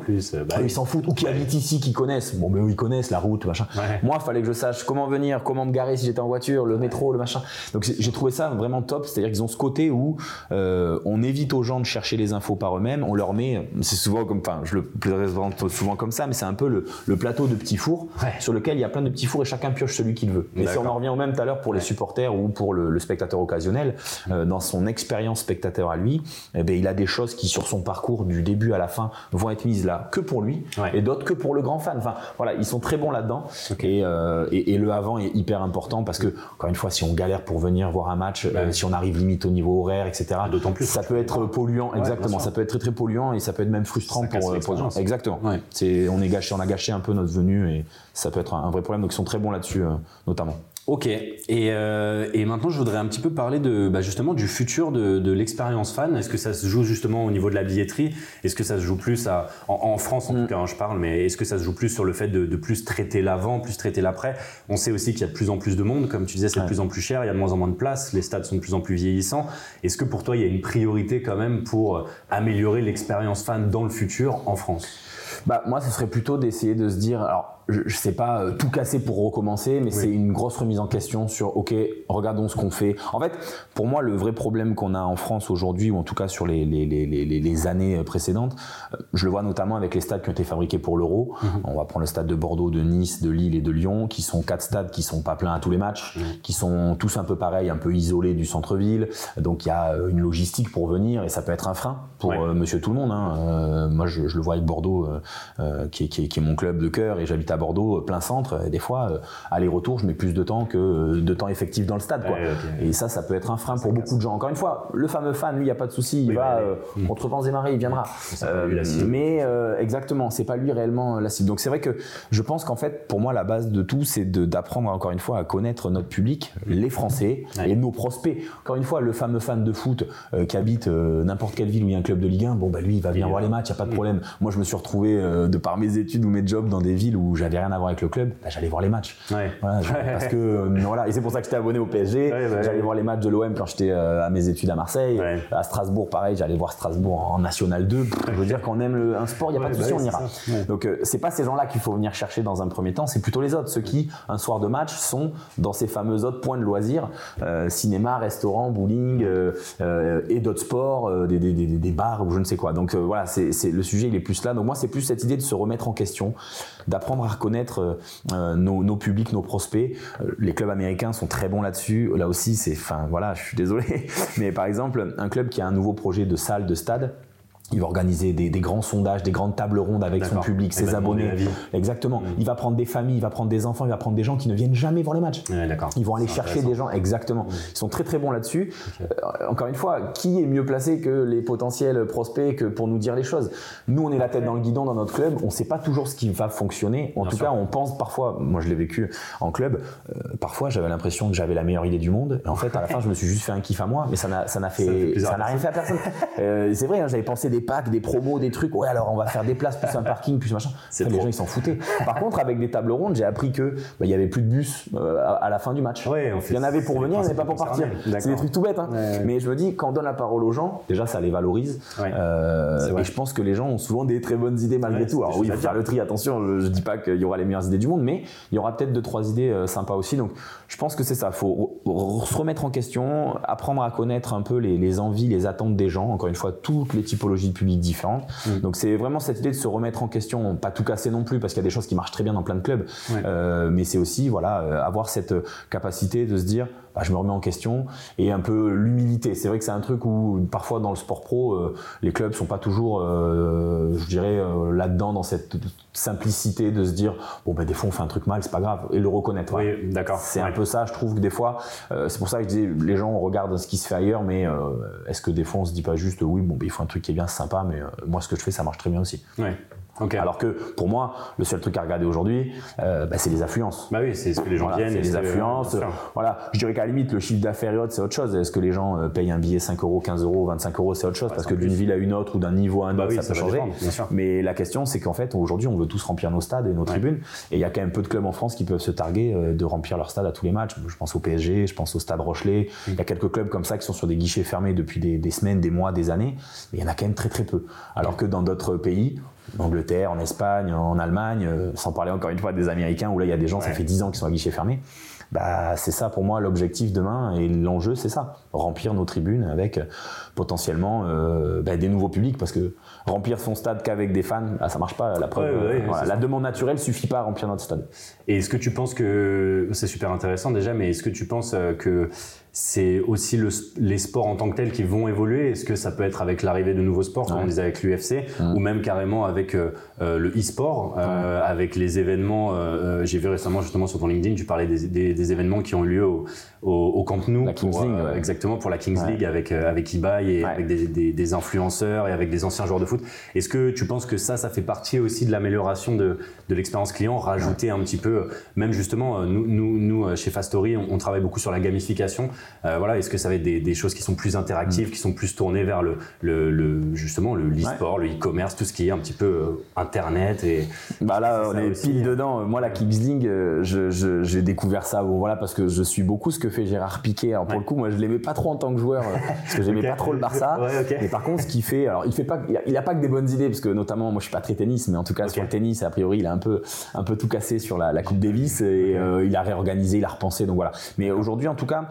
bah ils s'en foutent ou qui habitent ici, qui connaissent, bon mais eux ils connaissent la route, machin. Moi il fallait que je sache comment venir, comment me garer si j'étais en voiture, le métro, le machin. Donc j'ai trouvé ça vraiment top, c'est-à-dire qu'ils ont ce côté où on évite aux gens de chercher les infos par eux-mêmes, on leur met, c'est souvent comme, enfin, je le présente souvent comme ça, mais c'est un peu le, plateau de petits fours sur lequel il y a plein de petits fours et chacun pioche celui qu'il veut. Mais si on en revient au même tout à l'heure pour les supporters ou pour le, spectateur occasionnel, euh, dans son expérience spectateur à lui, eh ben, il a des choses qui sur son parcours du début à la fin vont être mises là que pour lui et d'autres que pour le grand fan. Enfin, voilà, ils sont très bons là-dedans euh, et, et, le avant est hyper important parce que encore une fois, si on galère pour venir voir un match, euh, si on arrive limite au niveau horaire, etc. D'autant plus, ça peut être polluant exactement. Ça peut être très très polluant et ça peut être même frustrant pour, euh, pour gens. Exactement. C'est, on est gâché, on a gâché un peu notre venue et ça peut être un, vrai problème. Donc ils sont très bons là-dessus, euh, notamment. Ok, et, euh, et, maintenant je voudrais un petit peu parler de bah justement du futur de, de l'expérience fan. Est-ce que ça se joue justement au niveau de la billetterie? Est-ce que ça se joue plus à, en, France en mm. tout cas, hein, je parle, mais est-ce que ça se joue plus sur le fait de, de plus traiter l'avant, plus traiter l'après? On sait aussi qu'il y a de plus en plus de monde, comme tu disais, c'est de plus en plus cher, il y a de moins en moins de place, les stades sont de plus en plus vieillissants. Est-ce que pour toi il y a une priorité quand même pour améliorer l'expérience fan dans le futur en France? Bah moi, ce serait plutôt d'essayer de se dire, alors je, je sais pas euh, tout casser pour recommencer, mais c'est une grosse remise en question sur ok, regardons ce qu'on fait. En fait, pour moi, le vrai problème qu'on a en France aujourd'hui, ou en tout cas sur les, les, les, les, années précédentes, euh, je le vois notamment avec les stades qui ont été fabriqués pour l'Euro. Mhm. On va prendre le stade de Bordeaux, de Nice, de Lille et de Lyon, qui sont quatre stades qui sont pas pleins à tous les matchs, qui sont tous un peu pareils, un peu isolés du centre-ville. Donc il y a euh, une logistique pour venir et ça peut être un frein pour Monsieur tout le monde. Hein. moi, je, je, le vois avec Bordeaux, euh, qui, est, qui, est, qui, est, mon club de cœur et j'habite à Bordeaux, plein centre. Et des fois, euh, aller-retour, je mets plus de temps que euh, de temps effectif dans le stade. Quoi. Et ça, ça peut être un frein pour beaucoup de gens. Encore une fois, le fameux fan, lui, il n'y a pas de souci, il va mmh. contre vents et marées, il viendra. mais exactement, c'est pas lui réellement la cible. Donc c'est vrai que je pense qu'en fait, pour moi, la base de tout, c'est d'apprendre encore une fois à connaître notre public, les Français et nos prospects. Encore une fois, le fameux fan de foot qui habite n'importe quelle ville où il y a un club de Ligue 1, bon bah lui, il va venir voir les matchs, il n'y a pas de problème. Moi, je me suis retrouvé de par mes études ou mes jobs dans des villes où j'avais rien à voir avec le club, bah, j'allais voir les matchs. Ouais. Voilà, je- parce que euh, voilà, et c'est pour ça que j'étais abonné au PSG. Ouais, bah, j'allais voir les matchs de l'OM quand j'étais euh, à mes études à Marseille. À Strasbourg, pareil, j'allais voir Strasbourg en National 2. Je veux dire qu'on aime le- un sport, il y a pas de souci, bah on ira. Donc euh, c'est pas ces gens-là qu'il faut venir chercher dans un premier temps, c'est plutôt les autres, ceux qui un soir de match sont dans ces fameux autres points de loisirs, cinéma, restaurant, bowling et d'autres sports, des, des- des- des bars ou je ne sais quoi. Donc voilà, c'est- le sujet il est plus là. Donc moi c'est plus cette idée de se remettre en question, d'apprendre à reconnaître euh, euh, nos, nos publics, nos prospects. Euh, les clubs américains sont très bons là-dessus. Là aussi c'est, enfin voilà, je suis désolé, mais par exemple un club qui a un nouveau projet de salle, de stade. Il va organiser des, des grands sondages, des grandes tables rondes avec son public, ses abonnés. Exactement. Il va prendre des familles, il va prendre des enfants, il va prendre des gens qui ne viennent jamais voir les matchs. Ouais. Ils vont aller chercher des gens, exactement. Ils sont très très bons là-dessus. Euh, encore une fois, qui est mieux placé que les potentiels prospects que pour nous dire les choses? Nous, on est la tête dans le guidon dans notre club. On ne sait pas toujours ce qui va fonctionner. En Bien tout sûr. cas, on pense parfois. Moi, je l'ai vécu en club. euh, parfois, j'avais l'impression que j'avais la meilleure idée du monde. Et en fait, à la fin, je me suis juste fait un kiff à moi, mais ça n'a ça n'a Ça fait ça n'a rien fait à personne. Euh, c'est vrai, hein, j'avais pensé des packs, des promos, des trucs. Ouais, alors on va faire des places plus un parking, plus machin. C'est Enfin, les gens, ils s'en foutaient. Par contre, avec des tables rondes, j'ai appris que bah, il y avait plus de bus euh, à, à la fin du match. Ouais, en fait, il y en avait pour venir, il n'y en avait pas pour partir. C'est des trucs tout bêtes, hein. Ouais, mais je me dis quand on donne la parole aux gens, déjà ça les valorise. Euh, et je pense que les gens ont souvent des très bonnes idées malgré tout. Alors des oui, il faut faire le tri. Attention, je, je dis pas qu'il y aura les meilleures idées du monde, mais il y aura peut-être deux trois idées euh, sympas aussi. Donc je pense que c'est ça. Il faut se remettre en question, apprendre à connaître un peu les, les envies, les attentes des gens. Encore une fois, toutes les typologies de public différentes. Mm. Donc c'est vraiment cette idée de se remettre en question, pas tout casser non plus, parce qu'il y a des choses qui marchent très bien dans plein de clubs. Ouais. Euh, mais c'est aussi voilà euh, avoir cette euh, capacité de se dire bah, je me remets en question et un peu l'humilité. C'est vrai que c'est un truc où parfois dans le sport pro euh, les clubs sont pas toujours euh, je dirais euh, là-dedans dans cette simplicité de se dire bon ben des fois on fait un truc mal c'est pas grave et le reconnaître. Oui, d'accord. C'est Ouais. un peu ça, je trouve que des fois, c'est pour ça que je dis, les gens regardent ce qui se fait ailleurs, mais est-ce que des fois on se dit pas juste, oui, bon, ben, il faut un truc qui est bien, c'est sympa, mais moi ce que je fais, ça marche très bien aussi. Ouais. Ok. Alors que pour moi, le seul truc à regarder aujourd'hui, euh, bah, c'est les affluences. bah oui, c'est ce que les gens Voilà, viennent. c'est les affluences. Voilà, je dirais qu'à la limite, le chiffre d'affaires et autres, c'est autre chose. Est-ce que les gens euh, payent un billet 5 euros, 15 euros, 25 euros, c'est autre chose, Ouais, parce que d'une ville à une autre ou d'un niveau à un Bah autre, oui, ça peut ça changer. dépendre, bien sûr. Mais la question, c'est qu'en fait, aujourd'hui, on veut tous remplir nos stades et nos tribunes. Et il y a quand même peu de clubs en France qui peuvent se targuer euh, de remplir leur stade à tous les matchs. Je pense au PSG, je pense au Stade Rochelet. Il y a quelques clubs comme ça qui sont sur des guichets fermés depuis des, des semaines, des mois, des années. Mais il y en a quand même très très peu. Alors que dans d'autres pays, en Angleterre, en Espagne, en Allemagne, euh, sans parler encore une fois des Américains où là il y a des gens, ça fait 10 ans qu'ils sont à guichet fermé. Bah, c'est ça pour moi l'objectif demain et l'enjeu c'est ça, remplir nos tribunes avec euh, potentiellement euh, bah, des nouveaux publics parce que remplir son stade qu'avec des fans, bah, ça marche pas. La preuve, Ouais, ouais, ouais, voilà, c'est la ça. demande naturelle suffit pas à remplir notre stade. Et est-ce que tu penses que c'est super intéressant déjà, mais est-ce que tu penses euh, que c'est aussi le, les sports en tant que tels qui vont évoluer Est-ce que ça peut être avec l'arrivée de nouveaux sports, comme Ouais. on disait avec l'UFC, ou même carrément avec euh, euh, le e-sport, euh, avec les événements euh, J'ai vu récemment justement sur ton LinkedIn, tu parlais des, des- des événements qui ont eu lieu au, au, au Camp Nou, pour, League, exactement pour la Kings. League avec avec Ibai et avec des, influenceurs et avec des anciens joueurs de foot. Est-ce que tu penses que ça, ça fait partie aussi de l'amélioration de, de l'expérience client, rajouter un petit peu, même justement, nous, nous, nous chez Fastory, on, on travaille beaucoup sur la gamification. Euh, voilà, est-ce que ça va être des, des choses qui sont plus interactives, qui sont plus tournées vers le, le, le- justement le e-sport, le e-commerce, tout ce qui est un petit peu euh, internet et Bah là, on est aussi, pile hein. dedans. Moi, la euh, je- j'ai découvert ça. Bon, voilà, parce que je suis beaucoup ce que fait Gérard Piquet. Alors pour Ouais. le coup, moi, je l'aimais pas trop en tant que joueur, euh, parce que j'aimais Ok. pas trop le Barça. Ouais. Mais par contre, ce qu'il fait, alors il fait pas, il a, il a pas que des bonnes idées, parce que notamment, moi, je suis pas très tennis, mais en tout cas sur le tennis, a priori, il a un peu, un peu tout cassé sur la, la Coupe Davis et euh, il a réorganisé, il a repensé. Donc voilà. Mais aujourd'hui, en tout cas,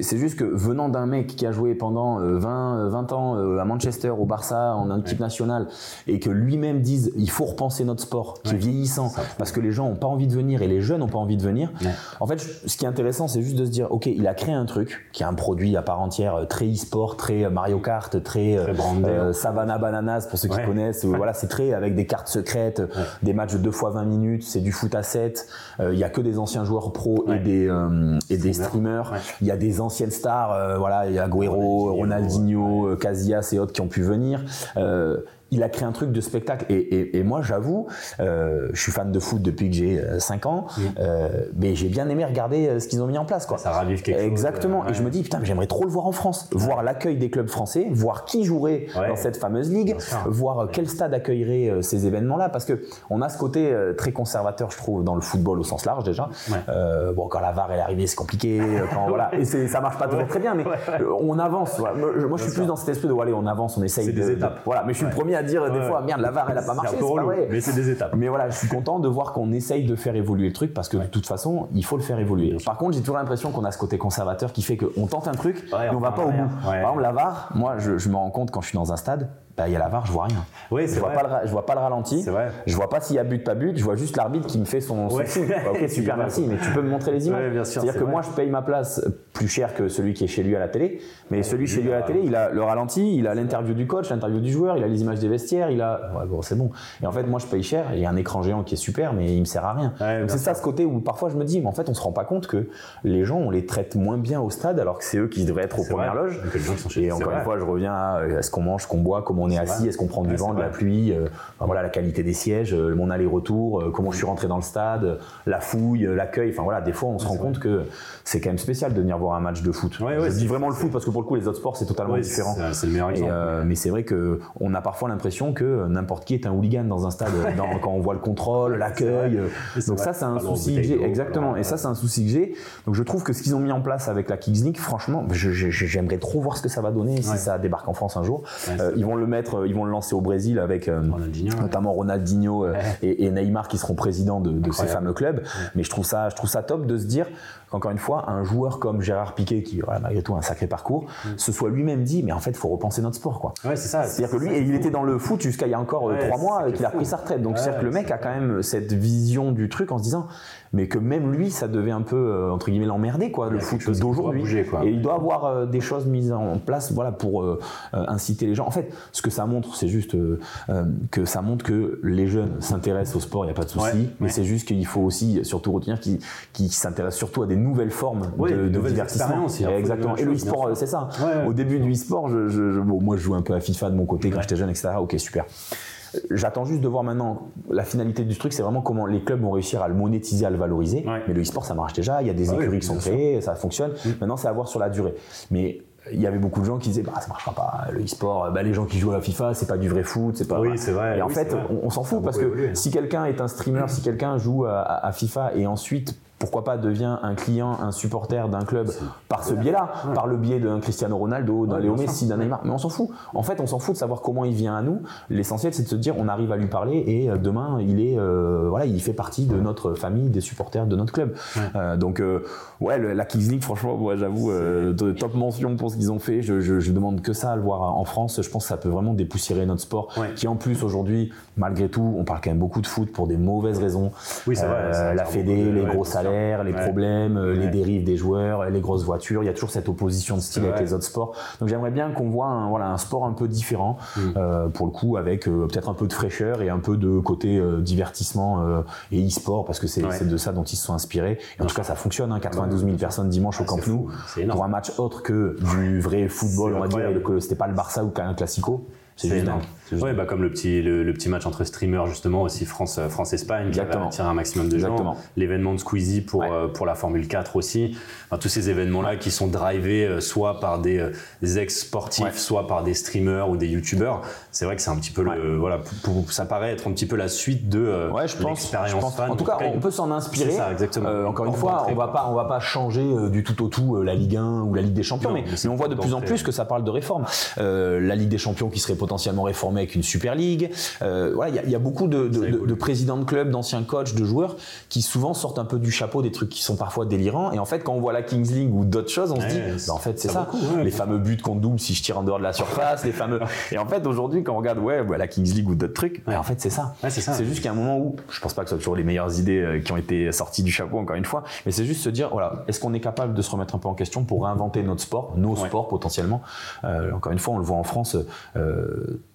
c'est juste que venant d'un mec qui a joué pendant euh, 20, euh, 20 ans euh, à Manchester, au Barça, en équipe nationale, et que lui-même dise, il faut repenser notre sport, qui est vieillissant, Ça. parce que les gens ont pas envie de venir et les jeunes ont pas envie de venir. Ouais. En fait, ce qui est intéressant, c'est juste de se dire, ok, il a créé un truc qui est un produit à part entière, euh, très e-sport, très euh, Mario Kart, très, euh, Très brandé, euh, hein. Savannah Bananas pour ceux qui connaissent. Euh, Voilà, c'est très avec des cartes secrètes, euh, des matchs de 2 fois 20 minutes, c'est du foot à 7. euh, Il y a que des anciens joueurs pro et des euh, et des Streamers. Il y a des anciennes stars, euh, voilà, il y a Agüero, Ronaldinho, Ronaldinho, euh, Casillas et autres qui ont pu venir. Il a créé un truc de spectacle. Et, moi, j'avoue, euh, je suis fan de foot depuis que j'ai 5 euh, ans, euh, mais j'ai bien aimé regarder ce qu'ils ont mis en place. Quoi. Ça ravive quelque Exactement. chose. Et je me dis, putain, j'aimerais trop le voir en France. Voir l'accueil des clubs français, voir qui jouerait dans cette fameuse ligue, voir quel stade accueillerait ces événements-là. Parce que on a ce côté très conservateur, je trouve, dans le football au sens large déjà. bon, quand la VAR est arrivée, c'est compliqué. Quand, voilà, et ça marche pas toujours très bien, mais on avance. Moi, je suis plus dans cet esprit de, allez, on avance, on essaye. des étapes. voilà, mais je suis le premier à dire des fois, merde, la VAR, elle a pas marché, c'est pas vrai. Mais c'est des étapes. Mais voilà, je suis content de voir qu'on essaye de faire évoluer le truc parce que de toute façon, il faut le faire évoluer. Par contre, j'ai toujours l'impression qu'on a ce côté conservateur qui fait qu'on tente un truc, mais on va pas au bout. Par exemple, la VAR, moi, je, je me rends compte quand je suis dans un stade, bah, il y a la VAR, je vois rien. Oui, je, vois Pas le, je vois pas le ralenti. Vrai. Je vois pas s'il y a but, pas but. Je vois juste l'arbitre qui me fait son, son signe. ok, super, merci. Mais tu peux me montrer les images. C'est-à-dire que moi, je paye ma place plus cher que celui qui est chez lui à la télé. Mais celui chez lui à la télé, il a le ralenti, il a l'interview du coach, l'interview du joueur, il a les images des vestiaires, il a. Ouais, bon, c'est bon. Et en fait, moi, je paye cher. Il y a un écran géant qui est super, mais il me sert à rien. c'est ça ce côté où parfois je me dis, mais en fait, on se rend pas compte que les gens, on les traite moins bien au stade alors que c'est eux qui devraient être aux premières loges. Et encore une fois, je reviens à est-ce qu'on mange, ce qu'on boit, comment on est assis, est-ce qu'on prend du vent, de la pluie, euh, voilà, la qualité des sièges, euh, mon aller-retour, euh, comment je suis rentré dans le stade, la fouille, l'accueil. Enfin voilà, des fois on se rend compte que c'est quand même spécial de venir voir un match de foot. je dis vraiment le foot parce que pour le coup les autres sports c'est totalement différent. C'est le meilleur exemple. mais c'est vrai que on a parfois l'impression que n'importe qui est un hooligan dans un stade quand on voit le contrôle, l'accueil. Donc ça c'est un souci que j'ai exactement. Et ça c'est un souci que j'ai. Donc je trouve que ce qu'ils ont mis en place avec la Kings League, franchement, j'aimerais trop voir ce que ça va donner si ça débarque en France un jour. ils vont le mettre, ils vont le lancer au Brésil avec euh, notamment Ronaldinho euh, et, Neymar qui seront présidents de, ces fameux clubs. Mais je trouve ça, je trouve ça top de se dire qu'encore une fois, un joueur comme Gérard Piquet, qui voilà, malgré tout un sacré parcours, mm. se soit lui-même dit, mais en fait, il faut repenser notre sport, quoi. Ouais, c'est ça. C'est-à-dire que lui, et il était dans le foot jusqu'à il y a encore euh, trois mois, qu'il a pris sa retraite. Donc c'est-à-dire que le mec a quand même cette vision du truc en se disant, mais que même lui, ça devait un peu entre guillemets l'emmerder, quoi, le foot d'aujourd'hui. Et il doit avoir des choses mises en place, voilà, pour inciter les gens. En fait, ce que ça montre, c'est juste euh, que ça montre que les jeunes s'intéressent au sport, il n'y a pas de souci, mais c'est juste qu'il faut aussi surtout retenir qu'ils s'intéressent surtout à des nouvelles formes de, de divertissement. Aussi, Exactement. Et le e-sport, c'est ça. Au début du e-sport, je, moi je joue un peu à FIFA de mon côté quand j'étais jeune, etc. Ok, super. J'attends juste de voir maintenant la finalité du truc, c'est vraiment comment les clubs vont réussir à le monétiser, à le valoriser. Mais le e-sport, ça marche déjà. Il y a des ah écuries qui sont créées, ça fonctionne. Mm. Maintenant, c'est à voir sur la durée. Mais il y avait beaucoup de gens qui disaient bah ça marchera pas le e-sport bah, les gens qui jouent à la FIFA c'est pas du vrai foot c'est pas oui c'est vrai et en fait on, s'en fout parce que si quelqu'un est un streamer si quelqu'un joue à, FIFA et ensuite pourquoi pas devient un client, un supporter d'un club par ce biais-là, par le biais d'un Cristiano Ronaldo, d'un Léo Messi, d'un Neymar. Mais on s'en fout. En fait, on s'en fout de savoir comment il vient à nous. L'essentiel, c'est de se dire, on arrive à lui parler et euh, demain, il est, euh, voilà, il fait partie de notre famille, des supporters de notre club. Euh, donc, ouais, la Kings League, franchement, moi, j'avoue, top mention pour ce qu'ils ont fait. Je, je, demande que ça à le voir en France. Je pense que ça peut vraiment dépoussiérer notre sport, qui en plus aujourd'hui, malgré tout, on parle quand même beaucoup de foot pour des mauvaises raisons. Oui, c'est vrai. la Fédé, les gros salaires les problèmes, euh, les dérives des joueurs, les grosses voitures. Il y a toujours cette opposition de style avec les autres sports. Donc j'aimerais bien qu'on voit un, voilà, un sport un peu différent, mm. euh, pour le coup, avec euh, peut-être un peu de fraîcheur et un peu de côté divertissement et e-sport, parce que c'est de ça dont ils se sont inspirés. Et en tout cas, ça fonctionne. Hein, 92 000 personnes dimanche au Camp Nou. Pour un match autre que du vrai football, on va dire, que c'était pas le Barça ou un Classico. C'est juste oui, bah comme le petit, le, petit match entre streamers justement aussi France, euh, France Espagne qui va attirer un maximum de gens. L'événement de Squeezie pour, euh, pour la Formule 4 aussi. Enfin, tous ces événements-là qui sont drivés euh, soit par des, ex-sportifs, soit par des streamers ou des youtubeurs. C'est vrai que c'est un petit peu le, voilà, ça paraît être un petit peu la suite de l'expérience fan. En tout cas, on peut s'en inspirer. Ça, exactement. encore une fois, on va pas, on va pas changer du tout au tout la Ligue 1 ou la Ligue des Champions, mais, mais, on voit de plus en plus que ça parle de réforme. la Ligue des Champions qui serait potentiellement réformée avec une Super League. Euh, voilà, il y, a beaucoup de, présidents de clubs, d'anciens coachs, de joueurs qui souvent sortent un peu du chapeau des trucs qui sont parfois délirants. Et en fait, quand on voit la Kings League ou d'autres choses, on se dit, bah, en fait, c'est ça. les fameux buts qu'on double si je tire en dehors de la surface, les fameux. Et en fait, aujourd'hui, quand on regarde, ouais, la Kings League ou d'autres trucs, en fait, c'est ça. c'est juste qu'il y a un moment où, je pense pas que ce soit toujours les meilleures idées euh, qui ont été sorties du chapeau, encore une fois, mais c'est juste se dire, voilà, est-ce qu'on est capable de se remettre un peu en question pour réinventer notre sport, nos sports potentiellement? Euh, encore une fois, on le voit en France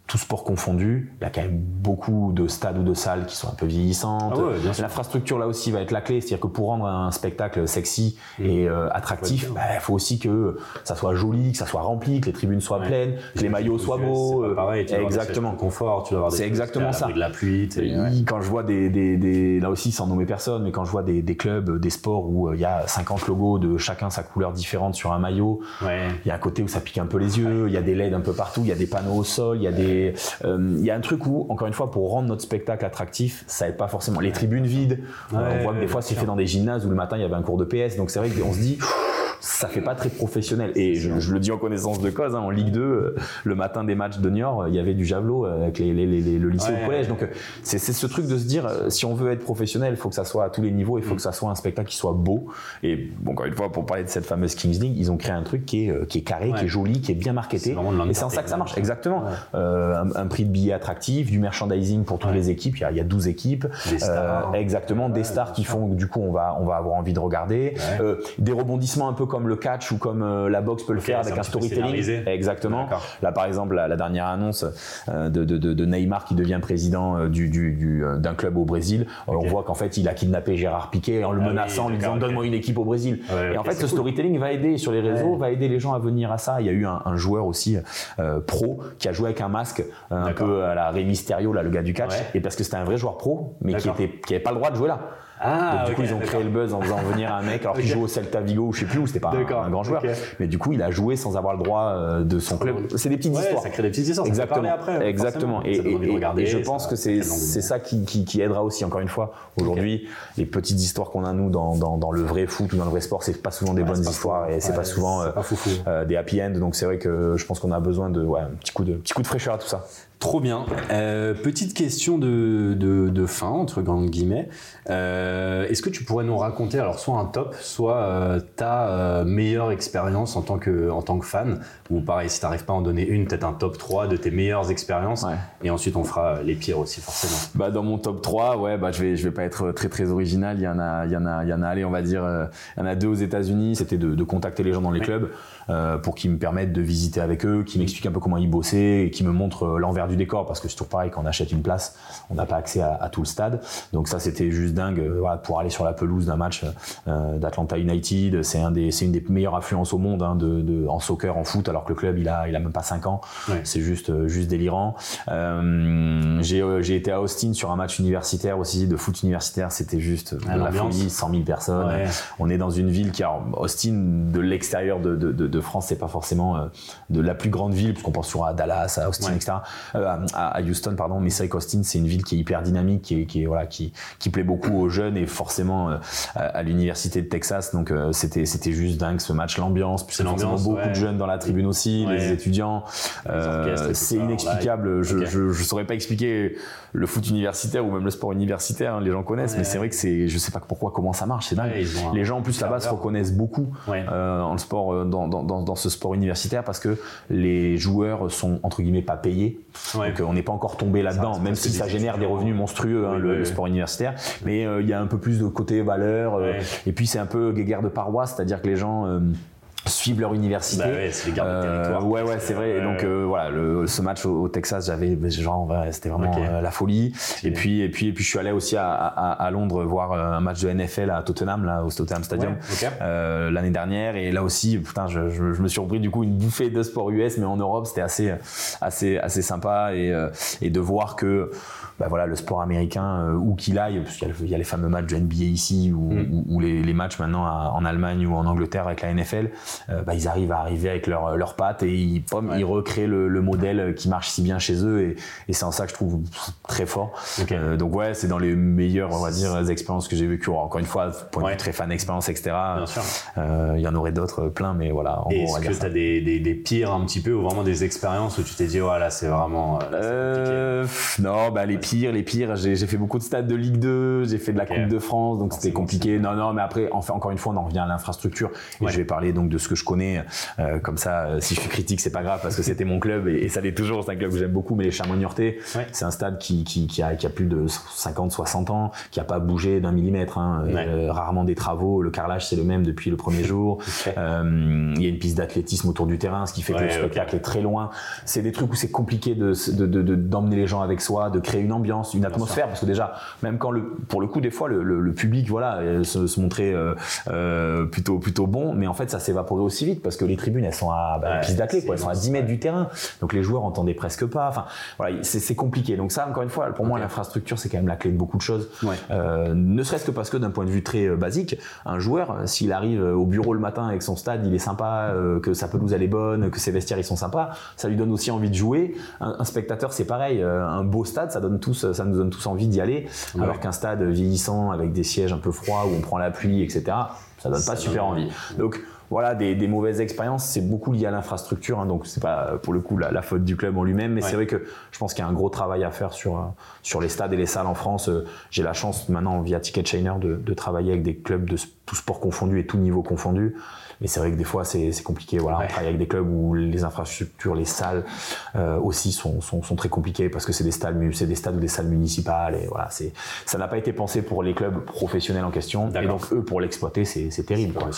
tout sport confondu, il y a quand même beaucoup de stades ou de salles qui sont un peu vieillissantes. Ah L'infrastructure là aussi va être la clé, c'est-à-dire que pour rendre un spectacle sexy mmh. et euh, attractif, bah, il faut aussi que ça soit joli, que ça soit rempli, que les tribunes soient pleines, que les maillots soient beaux. Euh, pareil, tu exactement. confort, tu dois avoir des C'est exactement ça. de la pluie. Oui, quand je vois des, des, des, là aussi sans nommer personne, mais quand je vois des, des clubs, des sports où euh, il y a 50 logos de chacun sa couleur différente sur un maillot, il y a un côté où ça pique un peu les yeux, il y a des LED un peu partout, il y a des panneaux au sol, il y a des il y a un truc où, encore une fois, pour rendre notre spectacle attractif, ça aide pas forcément. Les tribunes vides, on voit que des fois c'est fait dans des gymnases où le matin il y avait un cours de PS, donc c'est vrai qu'on se dit ça fait pas très professionnel. Et je, le dis en connaissance de cause, hein, en Ligue 2, euh, le matin des matchs de Niort, il y avait du javelot euh, avec les, le lycée au collège. Donc euh, c'est ce truc de se dire, si on veut être professionnel, il faut que ça soit à tous les niveaux, il faut mm. que ça soit un spectacle qui soit beau. Et bon, encore une fois, pour parler de cette fameuse Kings League, ils ont créé un truc qui est, qui est carré, qui est joli, qui est bien marketé. et c'est en ça que ça marche, exactement. un, prix de billets attractif, du merchandising pour toutes les équipes, il y, a, il y a 12 équipes. Des stars. exactement, des stars qui font, du coup, on va, on va avoir envie de regarder. des rebondissements un peu comme le catch ou comme euh, la boxe peut le faire avec un, storytelling. Exactement. Là, par exemple, la, dernière annonce euh, de, de, de, Neymar qui devient président euh, du, du, d'un club au Brésil, on voit qu'en fait, il a kidnappé Gérard Piquet en le ah menaçant, en lui disant donne-moi une équipe au Brésil. et en fait, ce storytelling va aider sur les réseaux, va aider les gens à venir à ça. Il y a eu un, joueur aussi pro qui a joué avec un masque un peu à la Rey Mysterio, là, le gars du catch, et parce que c'était un vrai joueur pro, mais qui était qui avait pas le droit de jouer là. Ah, donc, du coup, ils ont créé le buzz en faisant venir un mec alors qu'il joue au Celta Vigo ou je sais plus où, c'était pas un, grand joueur. Mais du coup, il a joué sans avoir le droit euh, de son club. C'est des petites histoires. Ça crée des petites histoires. Exactement. Après, Exactement. Et, et, je pense que c'est ça qui, qui, qui, aidera aussi, encore une fois. Aujourd'hui, les petites histoires qu'on a, nous, dans, dans, dans, le vrai foot ou dans le vrai sport, c'est pas souvent des bonnes histoires et c'est pas souvent euh, euh, des happy end. Donc, c'est vrai que je pense qu'on a besoin de ouais, un petit coup de, petit coup de fraîcheur à tout ça. Trop bien. Euh, petite question de, de, de, fin, entre grandes guillemets. Euh, Est-ce que tu pourrais nous raconter, alors soit un top, soit euh, ta euh, meilleure expérience en tant que, en tant que fan? Ou pareil, si tu n'arrives pas à en donner une, peut-être un top 3 de tes meilleures expériences. Et ensuite, on fera les pires aussi, forcément. Bah, dans mon top 3, ouais, bah, je vais, je vais pas être très, très original. Il y en a, il y en a, il y en a, allez, on va dire, euh, il y en a deux aux États-Unis. C'était de, de, contacter les gens dans les clubs pour qu'ils me permettent de visiter avec eux, qu'ils m'expliquent un peu comment ils bossaient et qu'ils me montrent l'envers du décor parce que c'est toujours pareil quand on achète une place, on n'a pas accès à, tout le stade. Donc ça c'était juste dingue euh, pour aller sur la pelouse d'un match euh, d'Atlanta United. C'est un des, une des meilleures affluences au monde hein, de, en soccer, en foot, alors que le club il a, il a même pas 5 ans. C'est juste, euh, juste délirant. j'ai, j'ai été à Austin sur un match universitaire aussi de foot universitaire. C'était juste ah, la folie, 100 000 personnes. On est dans une ville qui, alors Austin de l'extérieur de, de, de, France, c'est pas forcément de la plus grande ville, puisqu'on pense souvent à Dallas, à Austin, etc à, Houston, pardon, mais c'est Austin, c'est une ville qui est hyper dynamique, qui, qui, voilà, qui, qui plaît beaucoup aux jeunes et forcément euh, à, l'université de Texas. Donc euh, c'était c'était juste dingue ce match, l'ambiance, puis c'est forcément beaucoup de jeunes dans la tribune aussi, les étudiants. Euh, c'est inexplicable. Je, je, je saurais pas expliquer le foot universitaire ou même le sport universitaire. Hein, les gens connaissent, mais c'est vrai que c'est, je sais pas pourquoi, comment ça marche. C'est dingue. les gens en plus là-bas se reconnaissent beaucoup euh, en sport, dans, dans, dans, dans, ce sport universitaire parce que les joueurs sont entre guillemets pas payés. Donc on n'est pas encore tombé là-dedans, même si ça génère des revenus monstrueux, hein, le, sport universitaire. Mais euh, il y a un peu plus de côté valeur. Euh, et puis c'est un peu guéguerre de paroisse, c'est-à-dire que les gens euh, suivent leur université. Bah ouais, c'est les gardes territoire. Ouais, ouais, c'est vrai. Et donc voilà, le, ce match au, Texas, j'avais genre, c'était vraiment la folie. Et puis, et puis, et puis, je suis allé aussi à, à, Londres voir un match de NFL à Tottenham, là, au Tottenham Stadium, l'année dernière. Et là aussi, putain, je, je, me suis repris du coup une bouffée de sport US, mais en Europe, c'était assez, assez, assez sympa et, et de voir que bah voilà, le sport américain, euh, où qu'il aille, parce qu'il y, a les fameux matchs de NBA ici, ou, mm. les, les, matchs maintenant en Allemagne ou en Angleterre avec la NFL, euh, bah, ils arrivent à arriver avec leurs leur pattes et ils, ils recréent le, le, modèle qui marche si bien chez eux, et, et c'est en ça que je trouve très fort. Euh, donc ouais, c'est dans les meilleures, on va dire, expériences que j'ai vécues. Encore une fois, point de vue très fan expérience, etc. Il y en aurait d'autres, plein, mais voilà. Est-ce que tu as des, des, des, pires un petit peu, ou vraiment des expériences où tu t'es dit, voilà, c'est vraiment... non, bah les les pires. J'ai fait beaucoup de stades de Ligue 2, j'ai fait de la Coupe de France, donc c'était compliqué. Non, non, mais après, enfin, encore une fois, on en revient à l'infrastructure. Et je vais parler donc de ce que je connais. comme ça, si je suis critique, c'est pas grave parce que c'était mon club et, ça l'est toujours. C'est un club que j'aime beaucoup. Mais les Chamonix-Niortais, c'est un stade qui, qui, a, qui, a, plus de 50, 60 ans, qui a pas bougé d'un millimètre. Hein. rarement des travaux. Le carrelage, c'est le même depuis le premier jour. Il y a une piste d'athlétisme autour du terrain, ce qui fait que le spectacle est très loin. C'est des trucs où c'est compliqué de d'emmener de, les gens avec soi, de créer une ambiance, une atmosphère, parce que déjà, même quand le, pour le coup, des fois, le, le, public, voilà, euh, se, se montrait euh, euh, plutôt plutôt bon, mais en fait, ça s'évaporait aussi vite parce que les tribunes, elles sont à bah, piste elles sont à 10 mètres du terrain, donc les joueurs entendaient presque pas. Enfin, voilà, c'est compliqué. Donc ça, encore une fois, pour moi, l'infrastructure, c'est quand même la clé de beaucoup de choses. Euh, ne serait-ce que parce que d'un point de vue très basique, un joueur, s'il arrive au bureau le matin avec son stade, il est sympa, que sa pelouse elle est bonne, que ses vestiaires ils sont sympas, ça lui donne aussi envie de jouer. Un, spectateur, c'est pareil. Un beau stade, ça donne tous, ça nous donne tous envie d'y aller. Alors qu'un stade vieillissant avec des sièges un peu froids où on prend la pluie, etc., ça donne pas super envie. Donc voilà, des, mauvaises expériences, c'est beaucoup lié à l'infrastructure, hein, donc c'est pas pour le coup la, faute du club en lui-même, mais c'est vrai que je pense qu'il y a un gros travail à faire sur euh, sur les stades et les salles en France. Euh, j'ai la chance maintenant via Ticket Chainer de, de travailler avec des clubs de tout sport confondu et tout niveau confondu. Mais c'est vrai que des fois, c'est compliqué. Voilà, on travaille avec des clubs où les infrastructures, les salles euh, aussi sont, sont, sont, très compliquées parce que c'est des stades, c'est des stades ou des salles municipales. Et voilà, c'est ça n'a pas été pensé pour les clubs professionnels en question. Et donc eux, pour l'exploiter, c'est terrible. Quoi.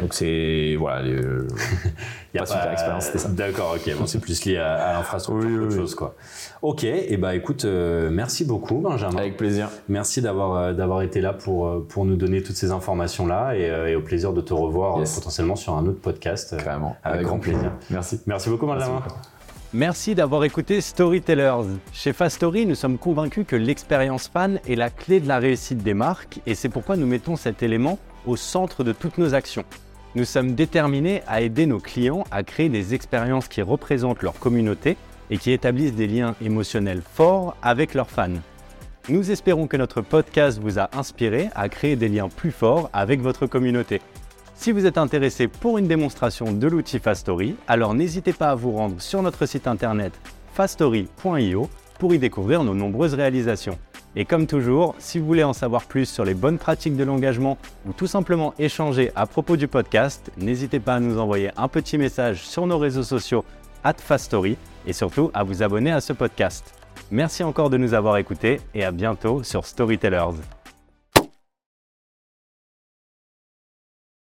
Donc c'est voilà. Il y a pas, super expérience, c'était ça. D'accord, ok. Bon, c'est plus lié à, l'infrastructure oui, qu'autre chose, quoi. Ok. Et eh ben, écoute, euh, merci beaucoup, Benjamin. Avec plaisir. Merci d'avoir euh, d'avoir été là pour pour nous donner toutes ces informations là et, et au plaisir de te revoir potentiellement sur un autre podcast. Euh, avec, grand plaisir. Merci. Merci beaucoup, Benjamin. Merci d'avoir écouté Storytellers. Chez Fastory, nous sommes convaincus que l'expérience fan est la clé de la réussite des marques et c'est pourquoi nous mettons cet élément au centre de toutes nos actions. Nous sommes déterminés à aider nos clients à créer des expériences qui représentent leur communauté et qui établissent des liens émotionnels forts avec leurs fans. Nous espérons que notre podcast vous a inspiré à créer des liens plus forts avec votre communauté. Si vous êtes intéressé pour une démonstration de l'outil Fastory, alors n'hésitez pas à vous rendre sur notre site internet fastory.io pour y découvrir nos nombreuses réalisations. Et comme toujours, si vous voulez en savoir plus sur les bonnes pratiques de l'engagement ou tout simplement échanger à propos du podcast, n'hésitez pas à nous envoyer un petit message sur nos réseaux sociaux at Fastory et surtout à vous abonner à ce podcast. Merci encore de nous avoir écoutés et à bientôt sur Storytellers.